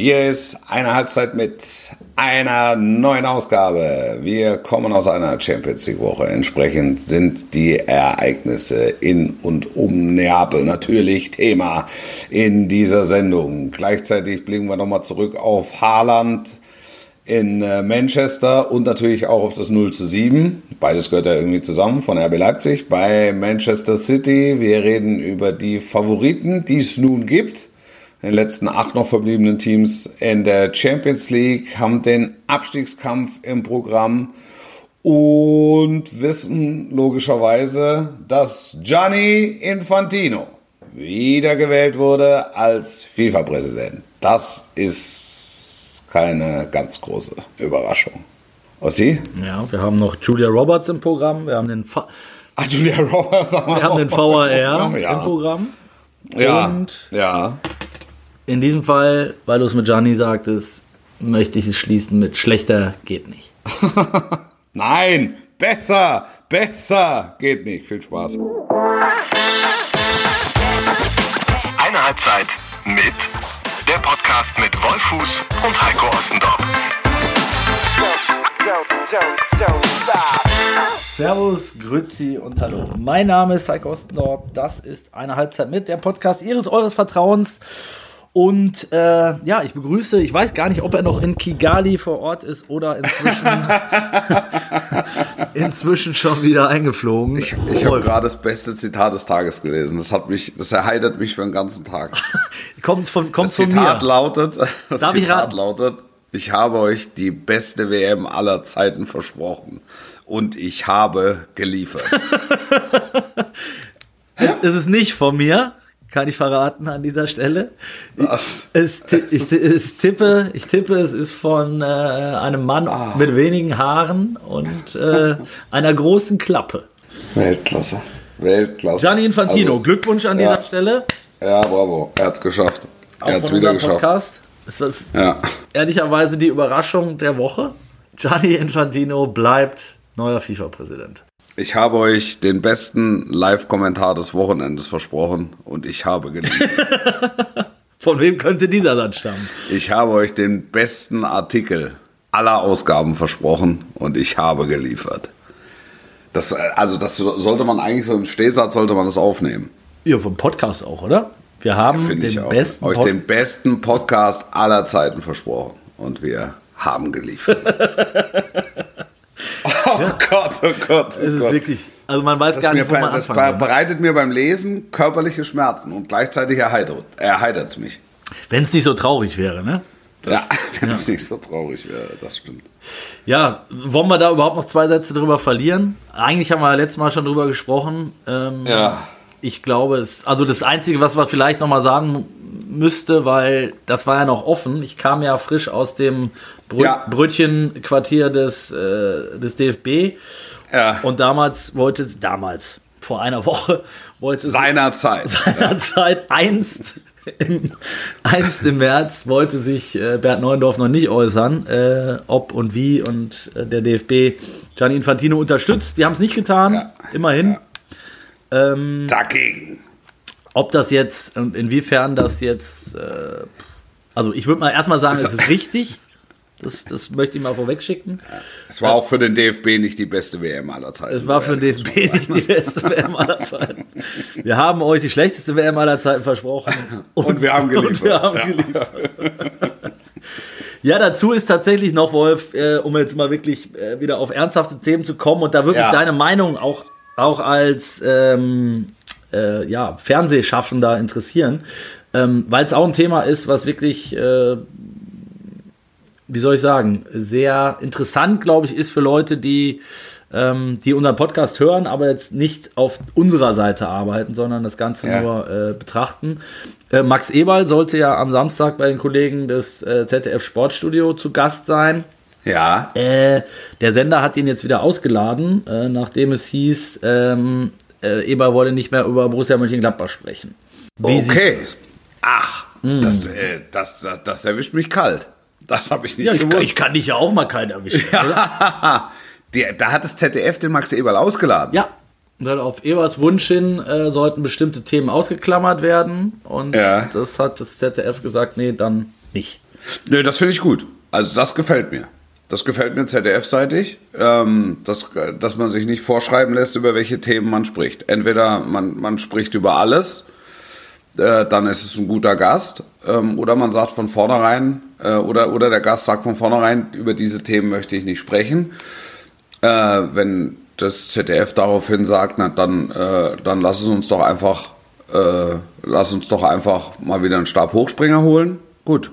Hier ist eine Halbzeit mit einer neuen Ausgabe. Wir kommen aus einer Champions League Woche. Entsprechend sind die Ereignisse in und um Neapel natürlich Thema in dieser Sendung. Gleichzeitig blicken wir nochmal zurück auf Haaland in äh, Manchester und natürlich auch auf das 0 zu 7. Beides gehört ja irgendwie zusammen von RB Leipzig bei Manchester City. Wir reden über die Favoriten, die es nun gibt den letzten acht noch verbliebenen Teams in der Champions League, haben den Abstiegskampf im Programm und wissen logischerweise, dass Gianni Infantino wiedergewählt wurde als FIFA-Präsident. Das ist keine ganz große Überraschung. Ossi? Ja, wir haben noch Julia Roberts im Programm, wir haben den, Fa ah, Julia Roberts wir haben den VAR ja. im Programm. Ja, und ja. In diesem Fall, weil du es mit Gianni sagtest, möchte ich es schließen mit schlechter geht nicht. Nein, besser, besser geht nicht. Viel Spaß. Eine Halbzeit mit der Podcast mit Wolfuß und Heiko Ostendorf. Servus, Grüezi und Hallo. Mein Name ist Heiko Ostendorf. Das ist eine Halbzeit mit der Podcast Ihres Eures Vertrauens. Und äh, ja, ich begrüße, ich weiß gar nicht, ob er noch in Kigali vor Ort ist oder inzwischen, inzwischen schon wieder eingeflogen. Ich, ich habe gerade das beste Zitat des Tages gelesen. Das hat mich, das erheitert mich für den ganzen Tag. kommt von, kommt das von Zitat mir. lautet, das Darf Zitat ich lautet, ich habe euch die beste WM aller Zeiten versprochen und ich habe geliefert. es ist nicht von mir, kann ich verraten an dieser Stelle. Was? Es, ich, ich, tippe, ich tippe, es ist von äh, einem Mann ah. mit wenigen Haaren und äh, einer großen Klappe. Weltklasse. Weltklasse. Gianni Infantino, also, Glückwunsch an ja. dieser Stelle. Ja, bravo. Er hat es geschafft. Er hat es wieder geschafft. Podcast. Es ist ja. ehrlicherweise die Überraschung der Woche. Gianni Infantino bleibt neuer FIFA-Präsident. Ich habe euch den besten Live-Kommentar des Wochenendes versprochen und ich habe geliefert. Von wem könnte dieser dann stammen? Ich habe euch den besten Artikel aller Ausgaben versprochen und ich habe geliefert. Das, also das sollte man eigentlich so im Stehsatz sollte man das aufnehmen. Ja, vom Podcast auch, oder? Wir haben ja, den besten euch den besten Podcast aller Zeiten versprochen und wir haben geliefert. Oh ja. Gott, oh Gott. Oh es ist Gott. wirklich, also man weiß das gar nicht, wo man Das bereitet mir beim Lesen körperliche Schmerzen und gleichzeitig erheitert es mich. Wenn es nicht so traurig wäre, ne? Das, ja, wenn es ja. nicht so traurig wäre, das stimmt. Ja, wollen wir da überhaupt noch zwei Sätze drüber verlieren? Eigentlich haben wir letztes Mal schon drüber gesprochen. Ähm, ja. Ich glaube, es, also das Einzige, was wir vielleicht noch mal sagen müsste, weil das war ja noch offen. Ich kam ja frisch aus dem Brö ja. Brötchenquartier des, äh, des DFB. Ja. Und damals wollte, damals, vor einer Woche, wollte seinerzeit. Seinerzeit ja. einst. Im, einst im März wollte sich äh, Bert Neuendorf noch nicht äußern, äh, ob und wie und äh, der DFB Gianni Infantino unterstützt. Die haben es nicht getan, ja. immerhin. Ähm, Dagegen. Ob das jetzt und inwiefern das jetzt, äh, also ich würde mal erstmal sagen, es ist richtig. Das, das möchte ich mal vorweg schicken. Es war auch für den DFB nicht die beste WM aller Zeiten. Es war für den DFB nicht die beste WM aller Zeiten. Wir haben euch die schlechteste WM aller Zeiten versprochen. Und, und wir haben geliefert. Wir haben ja. geliefert. ja, dazu ist tatsächlich noch, Wolf, äh, um jetzt mal wirklich äh, wieder auf ernsthafte Themen zu kommen und da wirklich ja. deine Meinung auch, auch als ähm, äh, ja, Fernsehschaffender interessieren, ähm, weil es auch ein Thema ist, was wirklich, äh, wie soll ich sagen, sehr interessant, glaube ich, ist für Leute, die, ähm, die unseren Podcast hören, aber jetzt nicht auf unserer Seite arbeiten, sondern das Ganze ja. nur äh, betrachten. Äh, Max Eberl sollte ja am Samstag bei den Kollegen des äh, ZDF Sportstudio zu Gast sein. Ja. Äh, der Sender hat ihn jetzt wieder ausgeladen, äh, nachdem es hieß, ähm, äh, Eber wollte nicht mehr über Borussia Mönchengladbach sprechen. Wie okay. Ach, mm. das, äh, das, das, das, erwischt mich kalt. Das habe ich nicht ja, gewusst. Ich kann dich ja auch mal kalt erwischen. Ja. Die, da hat das ZDF den Max Eberl ausgeladen. Ja. Und dann auf Eberls Wunsch hin äh, sollten bestimmte Themen ausgeklammert werden. Und ja. das hat das ZDF gesagt, nee, dann nicht. Nö, das finde ich gut. Also das gefällt mir. Das gefällt mir ZDF-seitig, ähm, dass, dass man sich nicht vorschreiben lässt, über welche Themen man spricht. Entweder man, man spricht über alles, äh, dann ist es ein guter Gast, ähm, oder man sagt von vornherein, äh, oder, oder der Gast sagt von vornherein, über diese Themen möchte ich nicht sprechen. Äh, wenn das ZDF daraufhin sagt, na, dann, äh, dann lass es uns doch einfach, äh, lass uns doch einfach mal wieder einen Stabhochspringer holen. Gut,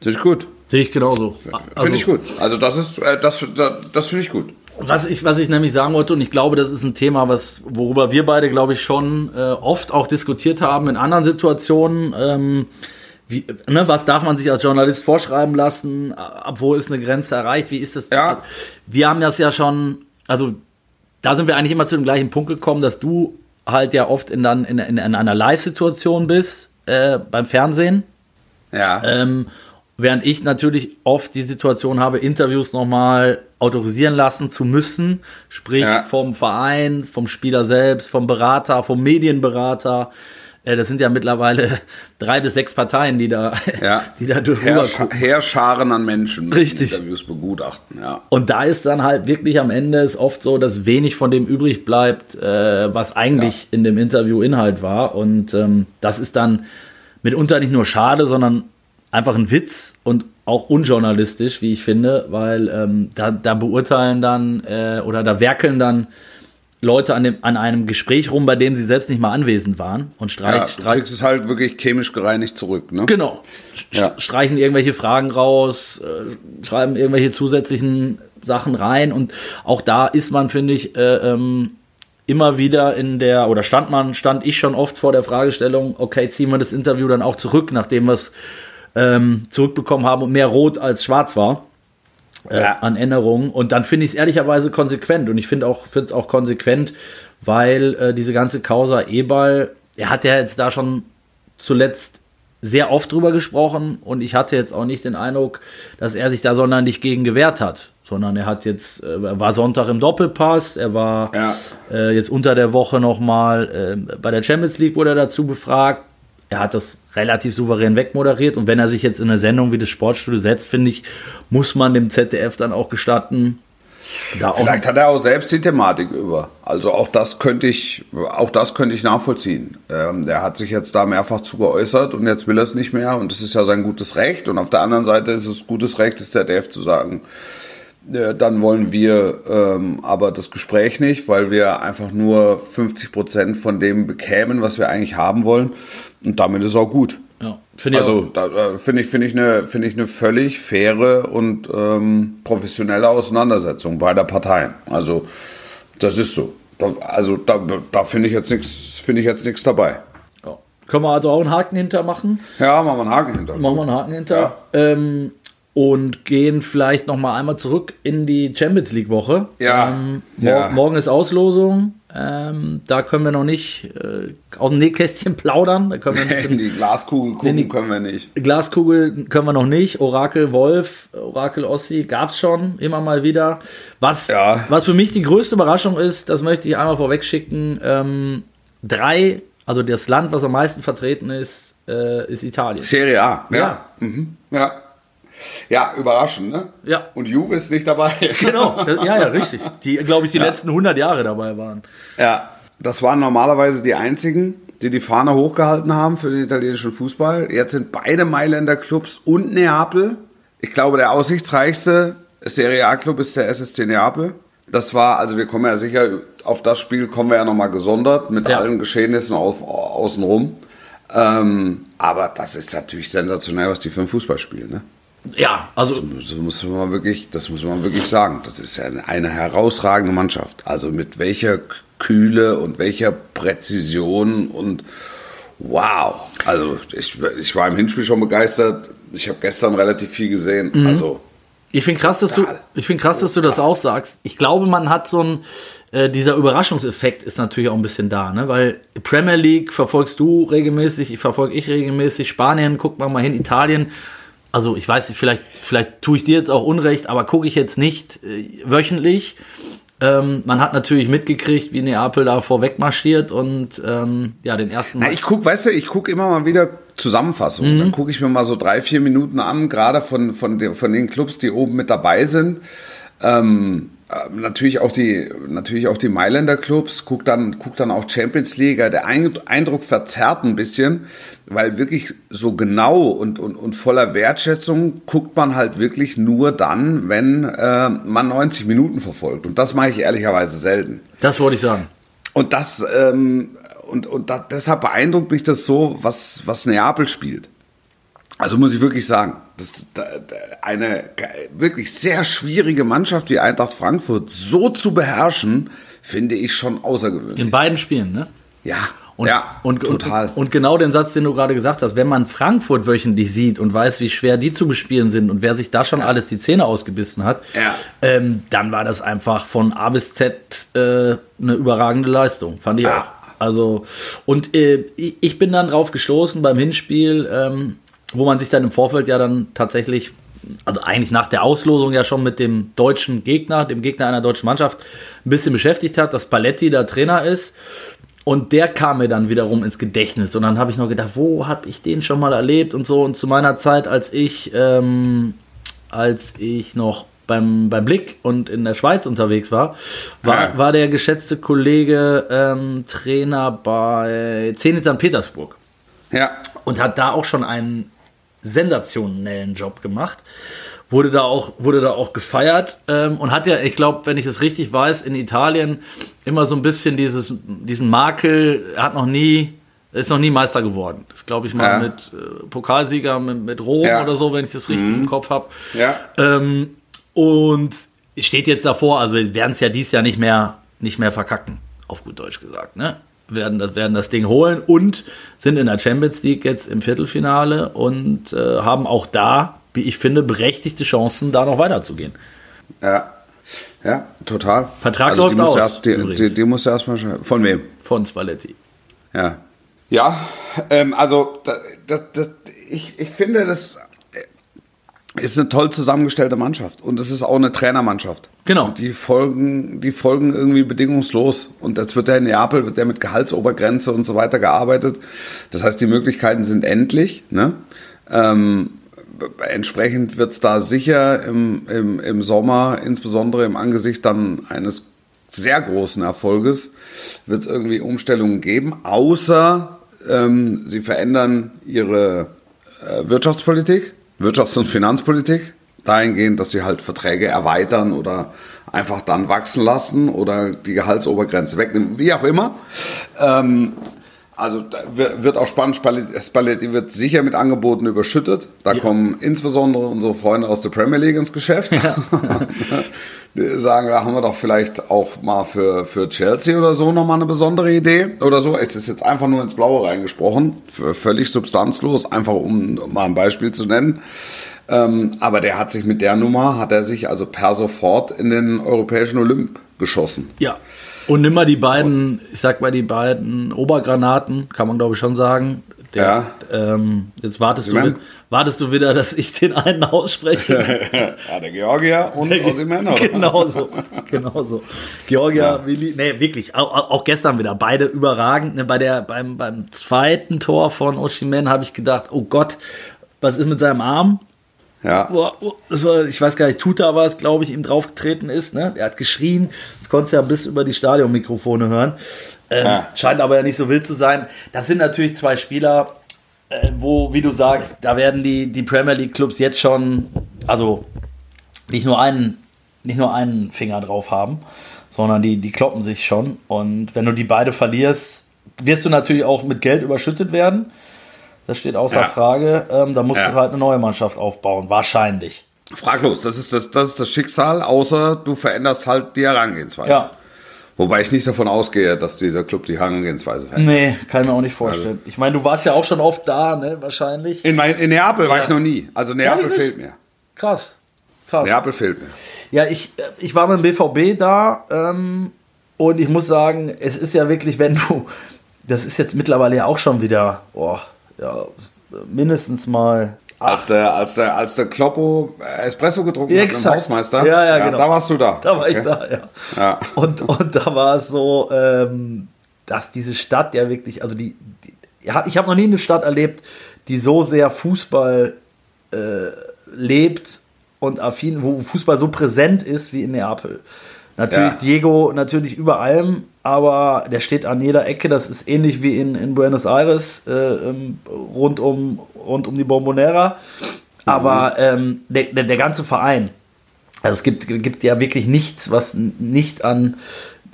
sehe ich gut. Sehe ich genauso. Also, finde ich gut. Also das ist, äh, das, das, das finde ich gut. Was ich, was ich nämlich sagen wollte, und ich glaube, das ist ein Thema, was, worüber wir beide, glaube ich, schon äh, oft auch diskutiert haben in anderen Situationen. Ähm, wie, ne, was darf man sich als Journalist vorschreiben lassen? Ab wo ist eine Grenze erreicht? Wie ist das? Ja. Wir haben das ja schon, also da sind wir eigentlich immer zu dem gleichen Punkt gekommen, dass du halt ja oft in, dann, in, in, in einer Live-Situation bist äh, beim Fernsehen. Ja. Ähm, während ich natürlich oft die Situation habe, Interviews nochmal autorisieren lassen zu müssen, sprich Ja. vom Verein, vom Spieler selbst, vom Berater, vom Medienberater. Äh, das sind ja mittlerweile drei bis sechs Parteien, die da, Ja. die da drüber Herrsch gucken. Heerscharen an Menschen müssen Richtig. Interviews begutachten. Ja. Und da ist dann halt wirklich am Ende ist oft so, dass wenig von dem übrig bleibt, äh, was eigentlich in dem Interview Inhalt war. Und ähm, das ist dann mitunter nicht nur schade, sondern einfach ein Witz und auch unjournalistisch, wie ich finde, weil ähm, da, da beurteilen dann äh, oder da werkeln dann Leute an, dem, an einem Gespräch rum, bei dem sie selbst nicht mal anwesend waren und streich, Ja, du streich, kriegst es halt wirklich chemisch gereinigt zurück. Ne? Genau. Ja. Streichen irgendwelche Fragen raus, äh, schreiben irgendwelche zusätzlichen Sachen rein und auch da ist man, finde ich, äh, ähm, immer wieder in der, oder stand man, stand ich schon oft vor der Fragestellung, okay, ziehen wir das Interview dann auch zurück, nachdem wir es ähm, zurückbekommen haben und mehr rot als schwarz war äh, Ja. an Änderungen. Und dann finde ich es ehrlicherweise konsequent. Und ich finde auch, finde es auch konsequent, weil äh, diese ganze Causa Ebal, er hat ja jetzt da schon zuletzt sehr oft drüber gesprochen und ich hatte jetzt auch nicht den Eindruck, dass er sich da sonderlich gegen gewehrt hat, sondern er hat jetzt, äh, war Sonntag im Doppelpass, er war Ja. äh, jetzt unter der Woche nochmal äh, bei der Champions League wurde er dazu befragt. Er hat das relativ souverän wegmoderiert und wenn er sich jetzt in eine Sendung wie das Sportstudio setzt, finde ich, muss man dem ZDF dann auch gestatten, da auch Vielleicht hat er auch selbst die Thematik über. Also auch das könnte ich, auch das könnte ich nachvollziehen. Ähm, der hat sich jetzt da mehrfach zu geäußert und jetzt will er es nicht mehr und das ist ja sein gutes Recht. Und auf der anderen Seite ist es gutes Recht des ZDF zu sagen, dann wollen wir ähm, aber das Gespräch nicht, weil wir einfach nur 50 Prozent von dem bekämen, was wir eigentlich haben wollen. Und damit ist auch gut. ja, finde ich Also äh, finde ich, finde ich, eine, finde ich eine völlig faire und ähm, professionelle Auseinandersetzung beider Parteien. Also das ist so. Da, also da, da finde ich jetzt nichts, finde ich jetzt nichts dabei. Ja. Können wir also auch einen Haken hintermachen? Ja, machen wir einen Haken hinter. Machen wir einen Haken hinter. Ähm, und gehen vielleicht noch mal einmal zurück in die Champions League Woche. Ja. Ähm, mor Ja. Morgen ist Auslosung. Ähm, da können wir noch nicht äh, aus dem Nähkästchen plaudern. Da können wir bisschen die Glaskugel gucken Nee, nee. können wir nicht. Glaskugel können wir noch nicht. Orakel Wolf, Orakel Ossi gab es schon immer mal wieder. Was, Ja. was für mich die größte Überraschung ist, das möchte ich einmal vorweg schicken. Ähm, drei, also das Land, was am meisten vertreten ist, äh, ist Italien. Serie A. Ja. Ja. Mhm. Ja. Ja, überraschend, ne? Ja. Und Juve ist nicht dabei. Genau, ja, ja, richtig. Die, glaube ich, die letzten 100 Jahre dabei waren. Ja, das waren normalerweise die einzigen, die die Fahne hochgehalten haben für den italienischen Fußball. Jetzt sind beide Mailänder Clubs und Neapel. Ich glaube, der aussichtsreichste Serie A-Club ist der SSC Neapel. Das war, also wir kommen ja sicher, auf das Spiel kommen wir ja nochmal gesondert mit Ja. allen Geschehnissen auf, außenrum. Ähm, aber das ist natürlich sensationell, was die für ein Fußball spielen. Ne? Ja, also Das muss man wirklich, das muss man wirklich sagen. Das ist ja eine herausragende Mannschaft. Also mit welcher Kühle und welcher Präzision und wow. Also ich, ich war im Hinspiel schon begeistert. Ich habe gestern relativ viel gesehen. Also Ich finde krass, dass du, ich finde krass, dass du das auch sagst. Ich glaube, man hat so ein, äh, dieser Überraschungseffekt ist natürlich auch ein bisschen da, ne? Weil Premier League verfolgst du regelmäßig, ich verfolge ich regelmäßig, Spanien, guck mal mal hin, Italien. Also ich weiß vielleicht, vielleicht tue ich dir jetzt auch Unrecht, aber gucke ich jetzt nicht äh, wöchentlich. Ähm, man hat natürlich mitgekriegt, wie Neapel da vorweg marschiert und ähm, ja, den ersten Na, ich guck, weißt du, ich guck immer mal wieder Zusammenfassung. Mhm. Dann gucke ich mir mal so drei, vier Minuten an, gerade von, von, den, von den Clubs, die oben mit dabei sind. Ähm, äh, natürlich auch die, natürlich auch die Mailänder Clubs, guckt dann, guckt dann auch Champions League. Der Eindruck verzerrt ein bisschen, weil wirklich so genau und, und, und voller Wertschätzung guckt man halt wirklich nur dann, wenn äh, man 90 Minuten verfolgt. Und das mache ich ehrlicherweise selten. Das wollte ich sagen. Und das, ähm, und, und da, deshalb beeindruckt mich das so, was, was Neapel spielt. Also muss ich wirklich sagen, das eine wirklich sehr schwierige Mannschaft wie Eintracht Frankfurt so zu beherrschen, finde ich schon außergewöhnlich. In beiden Spielen, ne? Ja. Und, ja, und, total. Und, und, genau den Satz, den du gerade gesagt hast, wenn man Frankfurt wöchentlich sieht und weiß, wie schwer die zu bespielen sind und wer sich da schon ja. alles die Zähne ausgebissen hat, ja. ähm, dann war das einfach von A bis Z äh, eine überragende Leistung, fand ich ja. auch. Also, und äh, ich bin dann drauf gestoßen beim Hinspiel, ähm, wo man sich dann im Vorfeld ja dann tatsächlich, also eigentlich nach der Auslosung ja schon mit dem deutschen Gegner, dem Gegner einer deutschen Mannschaft, ein bisschen beschäftigt hat, dass Paletti der Trainer ist. Und der kam mir dann wiederum ins Gedächtnis. Und dann habe ich noch gedacht, wo habe ich den schon mal erlebt und so. Und zu meiner Zeit, als ich, ähm, als ich noch beim, beim Blick und in der Schweiz unterwegs war, war, ja. war der geschätzte Kollege ähm, Trainer bei Zenit St. Petersburg. Ja. Und hat da auch schon einen sensationellen Job gemacht. Wurde da auch, wurde da auch gefeiert ähm, und hat ja, ich glaube, wenn ich das richtig weiß, in Italien immer so ein bisschen dieses, diesen Makel, er hat noch nie, ist noch nie Meister geworden. Das glaube ich mal ja. mit äh, Pokalsieger mit, mit Rom ja. oder so, wenn ich das richtig mhm. im Kopf habe. Ja. Ähm, und steht jetzt davor, also wir werden es ja dieses Jahr nicht mehr, nicht mehr verkacken, auf gut Deutsch gesagt. Ne? Werden das, werden das Ding holen und sind in der Champions League jetzt im Viertelfinale und äh, haben auch da, wie ich finde, berechtigte Chancen, da noch weiterzugehen. Ja. Ja, total. Vertrag also läuft aus. Erst, die, die, die musst du erstmal Von wem? Von Spalletti. Ja. Ja, ähm, also das, das, ich, ich finde, das ist eine toll zusammengestellte Mannschaft und es ist auch eine Trainermannschaft. Genau. Und die folgen, die folgen irgendwie bedingungslos. Und jetzt wird der in Neapel, wird der mit Gehaltsobergrenze und so weiter gearbeitet. Das heißt, die Möglichkeiten sind endlich. Ne? Ähm, entsprechend wird es da sicher im, im, im Sommer, insbesondere im Angesicht dann eines sehr großen Erfolges, wird es irgendwie Umstellungen geben, außer ähm, sie verändern ihre äh, Wirtschaftspolitik Wirtschafts- und Finanzpolitik dahingehend, dass sie halt Verträge erweitern oder einfach dann wachsen lassen oder die Gehaltsobergrenze wegnehmen, wie auch immer. Ähm, also wird auch spannend, Spalletti wird sicher mit Angeboten überschüttet. Da ja. kommen insbesondere unsere Freunde aus der Premier League ins Geschäft. Ja. Sagen, da haben wir doch vielleicht auch mal für, für Chelsea oder so nochmal eine besondere Idee oder so. Es ist jetzt einfach nur ins Blaue reingesprochen, völlig substanzlos, einfach um mal ein Beispiel zu nennen. Ähm, aber der hat sich mit der Nummer, hat er sich also per sofort in den europäischen Olymp geschossen. Ja, und nimm mal die beiden, ich sag mal die beiden Obergranaten, kann man glaube ich schon sagen. Der, ja. Ähm, jetzt wartest du, wartest du wieder, dass ich den einen ausspreche. ja, der Georgier und Osimhen. Genau so, genau so. Georgia, ja. Willi, nee, wirklich, auch, auch, gestern wieder, beide überragend. Ne, bei der, beim, beim zweiten Tor von Oshimen habe ich gedacht, oh Gott, was ist mit seinem Arm? Ja. Boah, war, ich weiß gar nicht, Tuta war es, glaube ich, ihm draufgetreten ist. Ne? Er hat geschrien, das konntest du ja bis über die Stadionmikrofone hören. Ähm, ja. Scheint aber ja nicht so wild zu sein. Das sind natürlich zwei Spieler, äh, wo, wie du sagst, da werden die, die Premier League Clubs jetzt schon, also nicht nur einen, nicht nur einen Finger drauf haben, sondern die, die kloppen sich schon. Und wenn du die beide verlierst, wirst du natürlich auch mit Geld überschüttet werden. Das steht außer ja. Frage. Ähm, da musst ja. du halt eine neue Mannschaft aufbauen, wahrscheinlich. Fraglos, das ist das, das ist das Schicksal, außer du veränderst halt die Herangehensweise. Ja. Wobei ich nicht davon ausgehe, dass dieser Club die Herangehensweise verändert. Nee, kann ich mir auch nicht vorstellen. Also. Ich meine, du warst ja auch schon oft da, ne, wahrscheinlich. In, mein, in Neapel ja. war ich noch nie. Also Neapel fehlt mir. Krass. Krass. Neapel fehlt mir. Ja, ich, ich war mit dem BVB da ähm, und ich muss sagen, es ist ja wirklich, wenn du, das ist jetzt mittlerweile ja auch schon wieder, boah, ja, mindestens mal. Als der, als, der, als der Kloppo Espresso getrunken ja, hat mit dem Hausmeister. Ja, ja, genau. Da warst du da. Da war okay. ich da, ja. ja. Und, und da war es so, ähm, dass diese Stadt ja wirklich, also die, die ich habe noch nie eine Stadt erlebt, die so sehr Fußball äh, lebt und affin, wo Fußball so präsent ist wie in Neapel. Natürlich ja. Diego natürlich über allem, aber der steht an jeder Ecke. Das ist ähnlich wie in, in Buenos Aires äh, ähm, rund, um, rund um die Bombonera. Aber ähm, der, der, der, ganze Verein, also es gibt, gibt ja wirklich nichts, was nicht an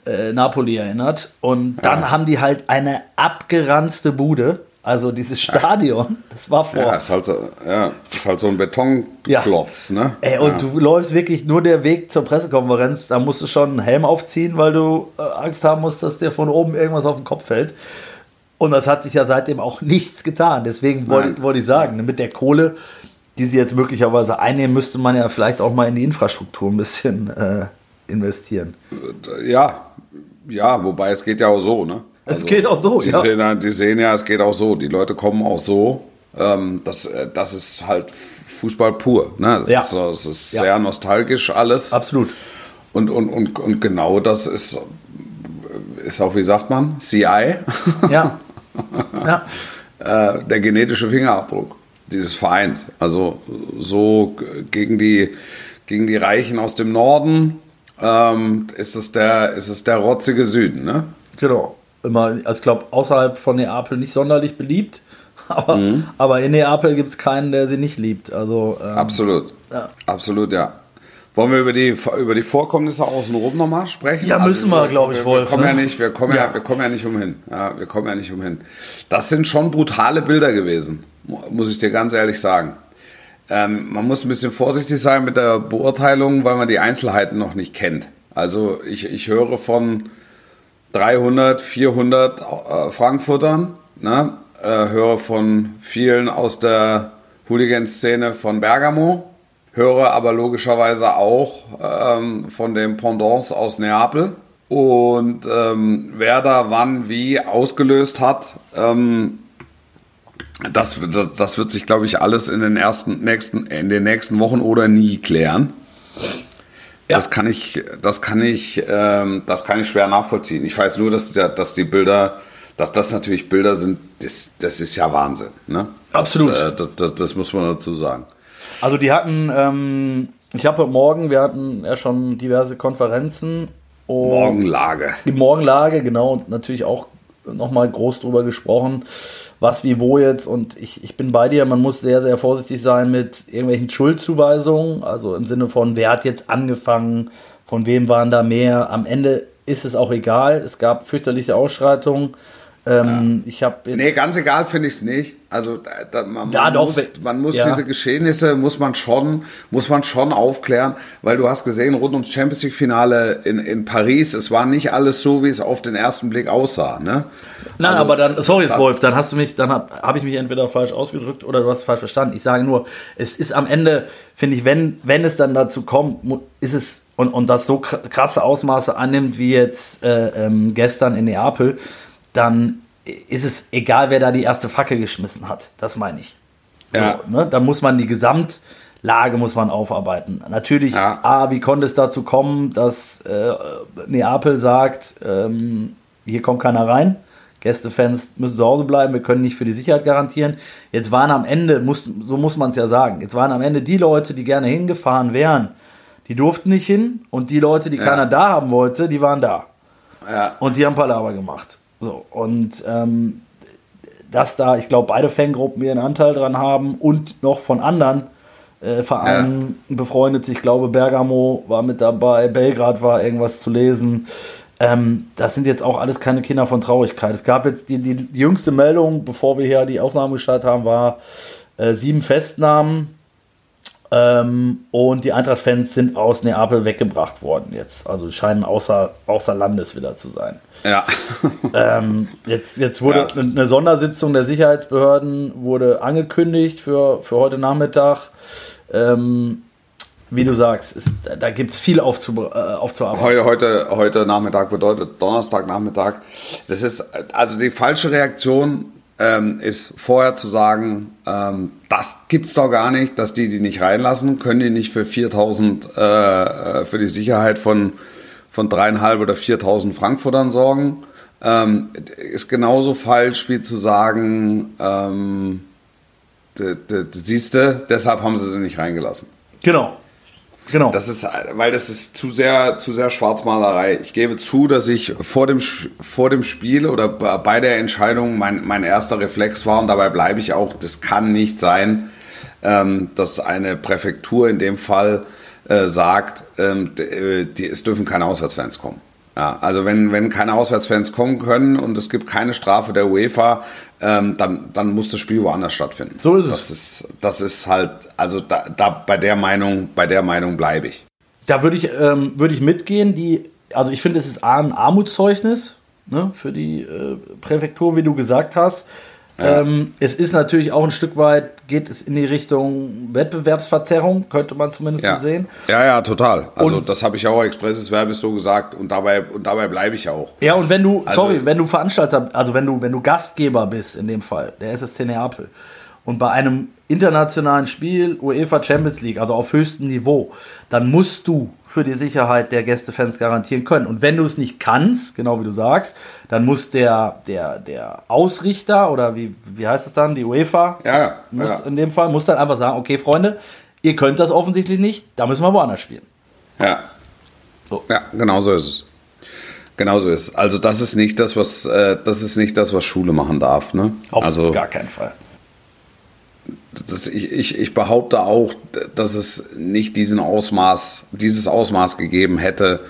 äh, Napoli erinnert. Und dann ja. haben die halt eine abgeranzte Bude. Also dieses Stadion, das war vor. Ja, ist halt so, ja, ist halt so ein Betonklotz, ja. ne? Ey, und ja. du läufst wirklich nur der Weg zur Pressekonferenz, da musst du schon einen Helm aufziehen, weil du äh, Angst haben musst, dass dir von oben irgendwas auf den Kopf fällt. Und das hat sich ja seitdem auch nichts getan. Deswegen wollte wollt ich sagen, mit der Kohle, die sie jetzt möglicherweise einnehmen, müsste man ja vielleicht auch mal in die Infrastruktur ein bisschen äh, investieren. Ja, ja, wobei es geht ja auch so, ne? Also, es geht auch so, die ja. Sehen, die sehen ja, es geht auch so. Die Leute kommen auch so. Ähm, das, äh, das ist halt Fußball pur. Ne? Das ja. ist, das ist ja. sehr nostalgisch alles. Absolut. Und, und, und, und genau das ist, ist auch, wie sagt man, CI. Ja. ja. äh, der genetische Fingerabdruck dieses Vereins. Also so gegen die, gegen die Reichen aus dem Norden ähm, ist, es der, ist es der rotzige Süden. Ne? Genau immer, also ich glaube, außerhalb von Neapel nicht sonderlich beliebt. Aber, mhm. aber in Neapel gibt es keinen, der sie nicht liebt. Also, ähm, Absolut. Ja. Absolut, ja. Wollen wir über die, über die Vorkommnisse außenrum nochmal sprechen? Ja, müssen also, wir, glaube ich, Wolf. Wir kommen, ne? ja nicht, wir, kommen ja. ja. wir kommen ja nicht umhin. Ja, wir kommen ja nicht umhin. Das sind schon brutale Bilder gewesen, muss ich dir ganz ehrlich sagen. Ähm, man muss ein bisschen vorsichtig sein mit der Beurteilung, weil man die Einzelheiten noch nicht kennt. Also ich, ich höre von 300, 400 äh, Frankfurtern. Ne? Äh, höre von vielen aus der Hooligan-Szene von Bergamo. Höre aber logischerweise auch ähm, von den Pendants aus Neapel. Und ähm, wer da wann wie ausgelöst hat, ähm, das, das wird sich, glaube ich, alles in den, ersten, nächsten, in den nächsten Wochen oder nie klären. Ja. Das kann ich, das kann ich, ähm, das kann ich schwer nachvollziehen. Ich weiß nur, dass, dass die Bilder, dass das natürlich Bilder sind, das, das ist ja Wahnsinn. Ne? Absolut. Das, äh, das, das, muss man dazu sagen. Also die hatten, ähm, ich habe heute Morgen, wir hatten ja schon diverse Konferenzen. Morgenlage. Die Morgenlage, genau, und natürlich auch nochmal groß drüber gesprochen was wie wo jetzt. Und ich, ich bin bei dir, man muss sehr, sehr vorsichtig sein mit irgendwelchen Schuldzuweisungen. Also im Sinne von, wer hat jetzt angefangen, von wem waren da mehr. Am Ende ist es auch egal. Es gab fürchterliche Ausschreitungen. Ähm, ja. Ich habe nee, ganz egal finde ich es nicht. Also da, man, ja, man, doch, muss, man muss ja. diese Geschehnisse muss man schon muss man schon aufklären, weil du hast gesehen rund ums Champions League Finale in, in Paris, es war nicht alles so, wie es auf den ersten Blick aussah. Ne? Nein, also, aber dann sorry jetzt Wolf, dann hast du mich, dann habe hab ich mich entweder falsch ausgedrückt oder du hast es falsch verstanden. Ich sage nur, es ist am Ende finde ich, wenn wenn es dann dazu kommt, ist es und, und das so krasse Ausmaße annimmt wie jetzt äh, ähm, gestern in Neapel dann ist es egal, wer da die erste Fackel geschmissen hat. Das meine ich. So, ja. ne? Da muss man die Gesamtlage muss man aufarbeiten. Natürlich, ja. A, wie konnte es dazu kommen, dass äh, Neapel sagt, ähm, hier kommt keiner rein. Gästefans müssen zu Hause bleiben, wir können nicht für die Sicherheit garantieren. Jetzt waren am Ende, muss, so muss man es ja sagen, jetzt waren am Ende die Leute, die gerne hingefahren wären, die durften nicht hin und die Leute, die ja. keiner da haben wollte, die waren da. Ja. Und die haben Palaver gemacht. So, und ähm, dass da, ich glaube, beide Fangruppen ihren Anteil dran haben und noch von anderen äh, Vereinen ja. befreundet sich. Ich glaube, Bergamo war mit dabei, Belgrad war irgendwas zu lesen. Ähm, das sind jetzt auch alles keine Kinder von Traurigkeit. Es gab jetzt die, die, die jüngste Meldung, bevor wir hier die Aufnahme gestartet haben, war äh, sieben Festnahmen ähm, und die Eintracht-Fans sind aus Neapel weggebracht worden jetzt. Also scheinen außer, außer Landes wieder zu sein. Ja. ähm, jetzt, jetzt wurde ja. eine Sondersitzung der Sicherheitsbehörden wurde angekündigt für, für heute Nachmittag. Ähm, wie du sagst, ist, da gibt es viel aufzu, äh, aufzuarbeiten. Heute, heute, heute Nachmittag bedeutet Donnerstagnachmittag. Das ist also die falsche Reaktion ähm, ist vorher zu sagen, ähm, das gibt's doch gar nicht, dass die die nicht reinlassen, können die nicht für 4000 äh, äh, für die Sicherheit von von dreieinhalb oder 4000 Frankfurtern sorgen, ähm, ist genauso falsch wie zu sagen, ähm, siehst du, deshalb haben sie sie nicht reingelassen. Genau. Genau. Das ist, weil das ist zu sehr, zu sehr Schwarzmalerei. Ich gebe zu, dass ich vor dem, vor dem Spiel oder bei der Entscheidung mein, mein erster Reflex war und dabei bleibe ich auch, das kann nicht sein, ähm, dass eine Präfektur in dem Fall äh, sagt, ähm, äh, die, es dürfen keine Auswärtsfans kommen. Ja, also wenn, wenn keine Auswärtsfans kommen können und es gibt keine Strafe der UEFA, ähm, dann, dann muss das Spiel woanders stattfinden. So ist es. Das ist, das ist halt, also da, da bei der Meinung, bei der Meinung bleibe ich. Da würde ich, ähm, würde ich mitgehen. Die, also ich finde, es ist ein Armutszeugnis ne, für die äh, Präfektur, wie du gesagt hast. Ja. Ähm, es ist natürlich auch ein Stück weit, geht es in die Richtung Wettbewerbsverzerrung, könnte man zumindest ja. so sehen. Ja, ja, total. Also und das habe ich auch expresses Verbis so gesagt und dabei, und dabei bleibe ich auch. Ja, und wenn du, also, sorry, wenn du Veranstalter, also wenn du, wenn du Gastgeber bist in dem Fall, der SSC Neapel, und bei einem internationalen Spiel, UEFA Champions League, also auf höchstem Niveau, dann musst du für die Sicherheit der Gästefans garantieren können. Und wenn du es nicht kannst, genau wie du sagst, dann muss der, der, der Ausrichter oder wie, wie heißt es dann, die UEFA, ja, muss, ja. in dem Fall, muss dann einfach sagen, okay, Freunde, ihr könnt das offensichtlich nicht, da müssen wir woanders spielen. Ja. So. Ja, genau so ist es. Genau so ist es. Also das ist nicht das, was äh, das ist nicht das, was Schule machen darf. Ne? Auf also, gar keinen Fall das, ich, ich, ich behaupte auch, dass es nicht diesen Ausmaß, dieses Ausmaß gegeben hätte,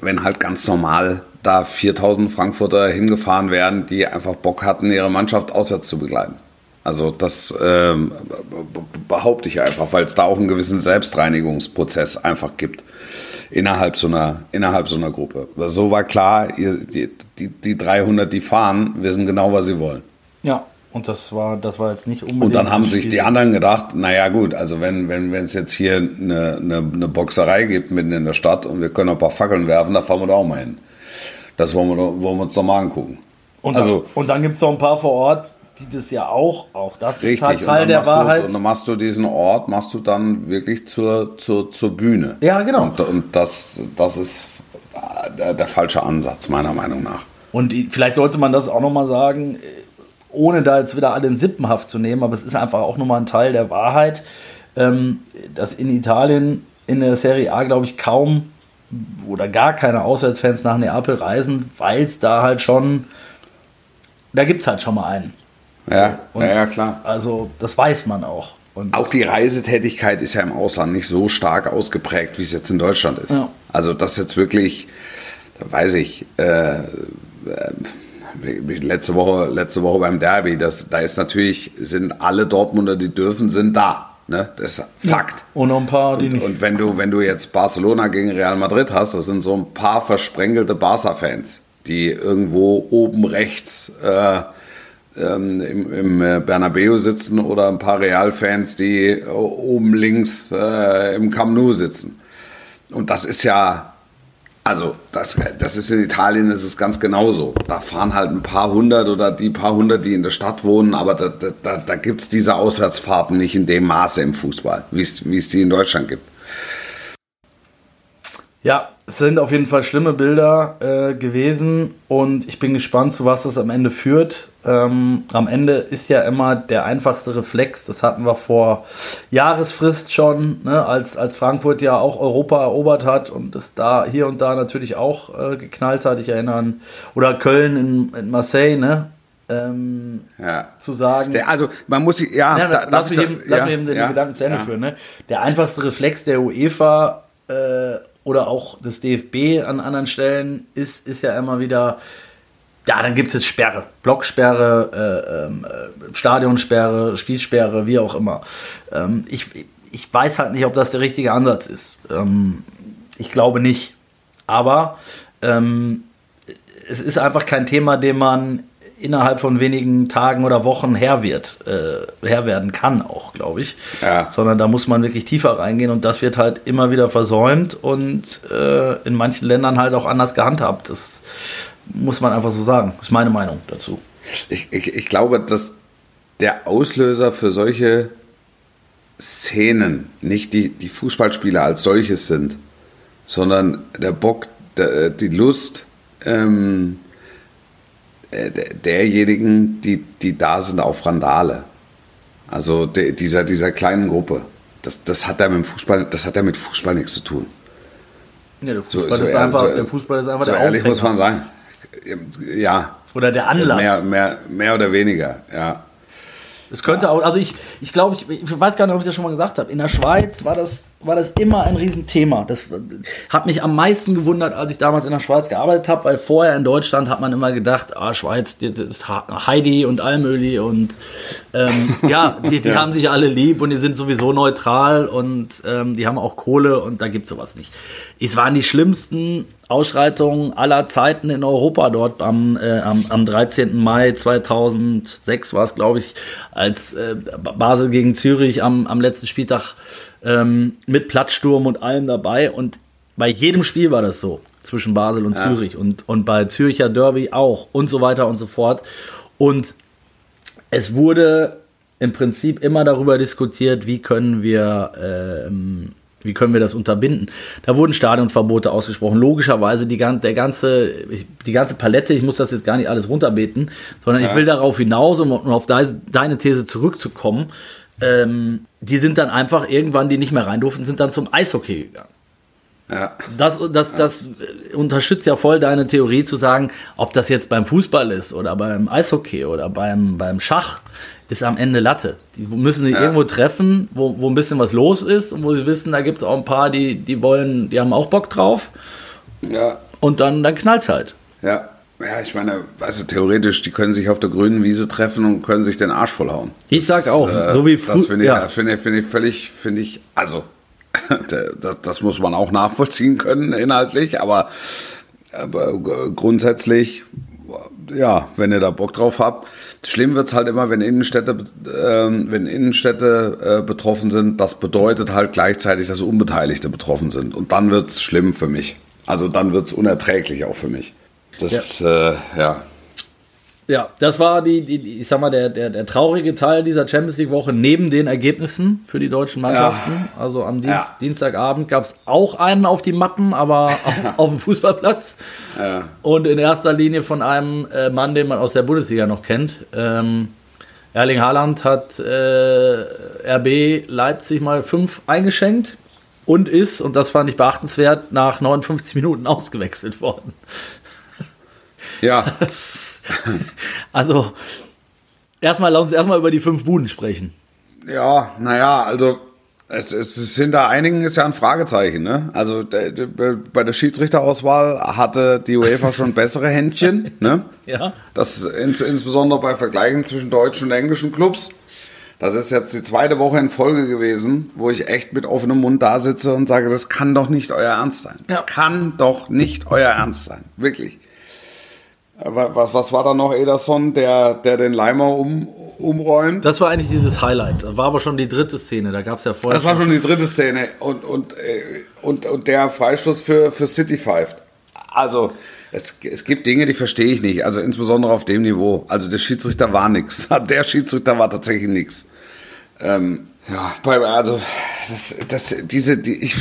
wenn halt ganz normal da 4000 Frankfurter hingefahren wären, die einfach Bock hatten, ihre Mannschaft auswärts zu begleiten. Also das ähm, behaupte ich einfach, weil es da auch einen gewissen Selbstreinigungsprozess einfach gibt innerhalb so einer, innerhalb so einer Gruppe. So war klar, die, die, die 300, die fahren, wissen genau, was sie wollen. Ja, und das war, das war jetzt nicht unbedingt. Und dann haben sich die anderen gedacht, naja gut, also wenn wenn wenn es jetzt hier eine, eine, eine Boxerei gibt mitten in der Stadt und wir können ein paar Fackeln werfen, da fahren wir da auch mal hin. Das wollen wir, wollen wir uns doch mal angucken. Und also, dann, und dann gibt es noch ein paar vor Ort, die das ja auch, auch das richtig, ist halt Teil der Wahrheit. Du, und dann machst du diesen Ort, machst du dann wirklich zur, zur, zur Bühne. Ja, genau. Und, und das, das ist der, der falsche Ansatz, meiner Meinung nach. Und vielleicht sollte man das auch nochmal sagen, ohne da jetzt wieder alle in Sippenhaft zu nehmen, aber es ist einfach auch nochmal ein Teil der Wahrheit, ähm, dass in Italien in der Serie A, glaube ich, kaum oder gar keine Auswärtsfans nach Neapel reisen, weil es da halt schon, da gibt es halt schon mal einen. Ja, Und ja, ja, klar. Also das weiß man auch. Und auch die Reisetätigkeit ist ja im Ausland nicht so stark ausgeprägt, wie es jetzt in Deutschland ist. Ja. Also das jetzt wirklich, da weiß ich, äh, äh letzte Woche, letzte Woche beim Derby, das, da ist natürlich, sind alle Dortmunder, die dürfen, sind da. Ne? Das ist Fakt. Ja, und noch ein paar, die und, nicht. Und wenn du, wenn du jetzt Barcelona gegen Real Madrid hast, das sind so ein paar versprengelte Barca-Fans, die irgendwo oben rechts äh, ähm, im, im äh, Bernabeu sitzen oder ein paar Real-Fans, die oben links äh, im Camp Nou sitzen. Und das ist ja, also, das, das ist in Italien, das ist ganz genauso. Da fahren halt ein paar hundert oder die paar hundert, die in der Stadt wohnen, aber da, da, da gibt es diese Auswärtsfahrten nicht in dem Maße im Fußball, wie es sie in Deutschland gibt. Ja, es sind auf jeden Fall schlimme Bilder äh, gewesen und ich bin gespannt, zu was das am Ende führt. Ähm, am Ende ist ja immer der einfachste Reflex, das hatten wir vor Jahresfrist schon, ne, als, als Frankfurt ja auch Europa erobert hat und es da hier und da natürlich auch äh, geknallt hat. Ich erinnere an, oder Köln in, in Marseille, ne? Ähm, ja. zu sagen. Der, also man muss ja, ja da, lass mich eben, lass mich eben den Gedanken zu Ende führen. Ne? Der einfachste Reflex der UEFA äh, oder auch des DFB an anderen Stellen ist, ist ja immer wieder, ja, dann gibt es jetzt Sperre, Blocksperre, äh, ähm, äh, Stadionsperre, Spielsperre, wie auch immer. Ähm, ich, ich weiß halt nicht, ob das der richtige Ansatz ist. Ähm, ich glaube nicht. Aber ähm, es ist einfach kein Thema, dem man innerhalb von wenigen Tagen oder Wochen Herr wird, äh, Herr werden kann auch, glaube ich. Ja. Sondern da muss man wirklich tiefer reingehen und das wird halt immer wieder versäumt und äh, in manchen Ländern halt auch anders gehandhabt. Das muss man einfach so sagen. Das ist meine Meinung dazu. Ich, ich, ich glaube, dass der Auslöser für solche Szenen nicht die, die Fußballspieler als solches sind, sondern der Bock, der, die Lust, ähm, äh, derjenigen, die, die da sind auf Randale. Also de, dieser, dieser kleinen Gruppe. Das, das hat ja mit Fußball, das hat ja mit Fußball nichts zu tun. Ja, der Fußball, so, ist, so, einfach, so, der Fußball ist einfach so der ehrlich Aufhänger. muss man sagen. Ja. Oder der Anlass. Mehr, mehr, mehr oder weniger, ja. Es könnte auch, also ich, ich glaube, ich, ich weiß gar nicht, ob ich das schon mal gesagt habe. In der Schweiz war das, war das immer ein Riesenthema. Das hat mich am meisten gewundert, als ich damals in der Schweiz gearbeitet habe, weil vorher in Deutschland hat man immer gedacht, ah, Schweiz, das ist Heidi und Almöli und ähm, ja, die, die ja. haben sich alle lieb und die sind sowieso neutral und ähm, die haben auch Kohle und da gibt es sowas nicht. Es waren die schlimmsten Ausschreitungen aller Zeiten in Europa dort am, äh, am, am 13. Mai 2006 war es, glaube ich, als äh, Basel gegen Zürich am, am letzten Spieltag ähm, mit Platzsturm und allem dabei. Und bei jedem Spiel war das so zwischen Basel und ja. Zürich und, und bei Züricher Derby auch und so weiter und so fort. Und es wurde im Prinzip immer darüber diskutiert, wie können wir ähm, wie können wir das unterbinden? Da wurden Stadionverbote ausgesprochen. Logischerweise die, der ganze, die ganze Palette, ich muss das jetzt gar nicht alles runterbeten, sondern ja. ich will darauf hinaus, um auf deine These zurückzukommen. Ähm, die sind dann einfach irgendwann, die nicht mehr rein durften, sind dann zum Eishockey gegangen. Ja. Das, das, das unterstützt ja voll deine Theorie zu sagen, ob das jetzt beim Fußball ist oder beim Eishockey oder beim, beim Schach ist am Ende Latte. Die müssen sich ja. irgendwo treffen, wo, wo ein bisschen was los ist und wo sie wissen, da gibt es auch ein paar, die, die wollen, die haben auch Bock drauf. Ja. Und dann, dann es halt. Ja. Ja, ich meine, also theoretisch, die können sich auf der grünen Wiese treffen und können sich den Arsch vollhauen. Ich sag auch, äh, so wie früher. Das finde ich, ja. find ich, find ich völlig, finde ich, also, das, das, muss man auch nachvollziehen können inhaltlich, aber, aber grundsätzlich, ja, wenn ihr da Bock drauf habt, Schlimm wird es halt immer, wenn Innenstädte, äh, wenn Innenstädte äh, betroffen sind. Das bedeutet halt gleichzeitig, dass Unbeteiligte betroffen sind. Und dann wird es schlimm für mich. Also dann wird es unerträglich auch für mich. Das, ja. Äh, ja. Ja, das war die, die, ich sag mal, der, der, der traurige Teil dieser Champions League-Woche neben den Ergebnissen für die deutschen Mannschaften. Ja. Also am Dienst, ja. Dienstagabend gab es auch einen auf die Mappen, aber auf, auf dem Fußballplatz. Ja. Und in erster Linie von einem äh, Mann, den man aus der Bundesliga noch kennt. Ähm, Erling Haaland hat äh, RB Leipzig mal fünf eingeschenkt und ist, und das fand ich beachtenswert, nach 59 Minuten ausgewechselt worden. Ja. also, erstmal, lass uns erstmal über die fünf Buden sprechen. Ja, naja, also es, es ist hinter einigen ist ja ein Fragezeichen. Ne? Also de, de, bei der Schiedsrichterauswahl hatte die UEFA schon bessere Händchen. Ne? Ja. Das ins, insbesondere bei Vergleichen zwischen deutschen und englischen Clubs. Das ist jetzt die zweite Woche in Folge gewesen, wo ich echt mit offenem Mund da sitze und sage, das kann doch nicht euer Ernst sein. Das ja. kann doch nicht euer Ernst sein. Wirklich. Was, was war da noch Ederson, der, der den Leimer um, umräumt? Das war eigentlich dieses Highlight. Das war aber schon die dritte Szene. Da gab es ja vorher. Das war schon die dritte Szene. Und, und, äh, und, und der Freistoß für, für City pfeift. Also, es, es gibt Dinge, die verstehe ich nicht. Also, insbesondere auf dem Niveau. Also, der Schiedsrichter war nichts. Der Schiedsrichter war tatsächlich nichts. Ähm, ja, also das, das, diese, die, ich,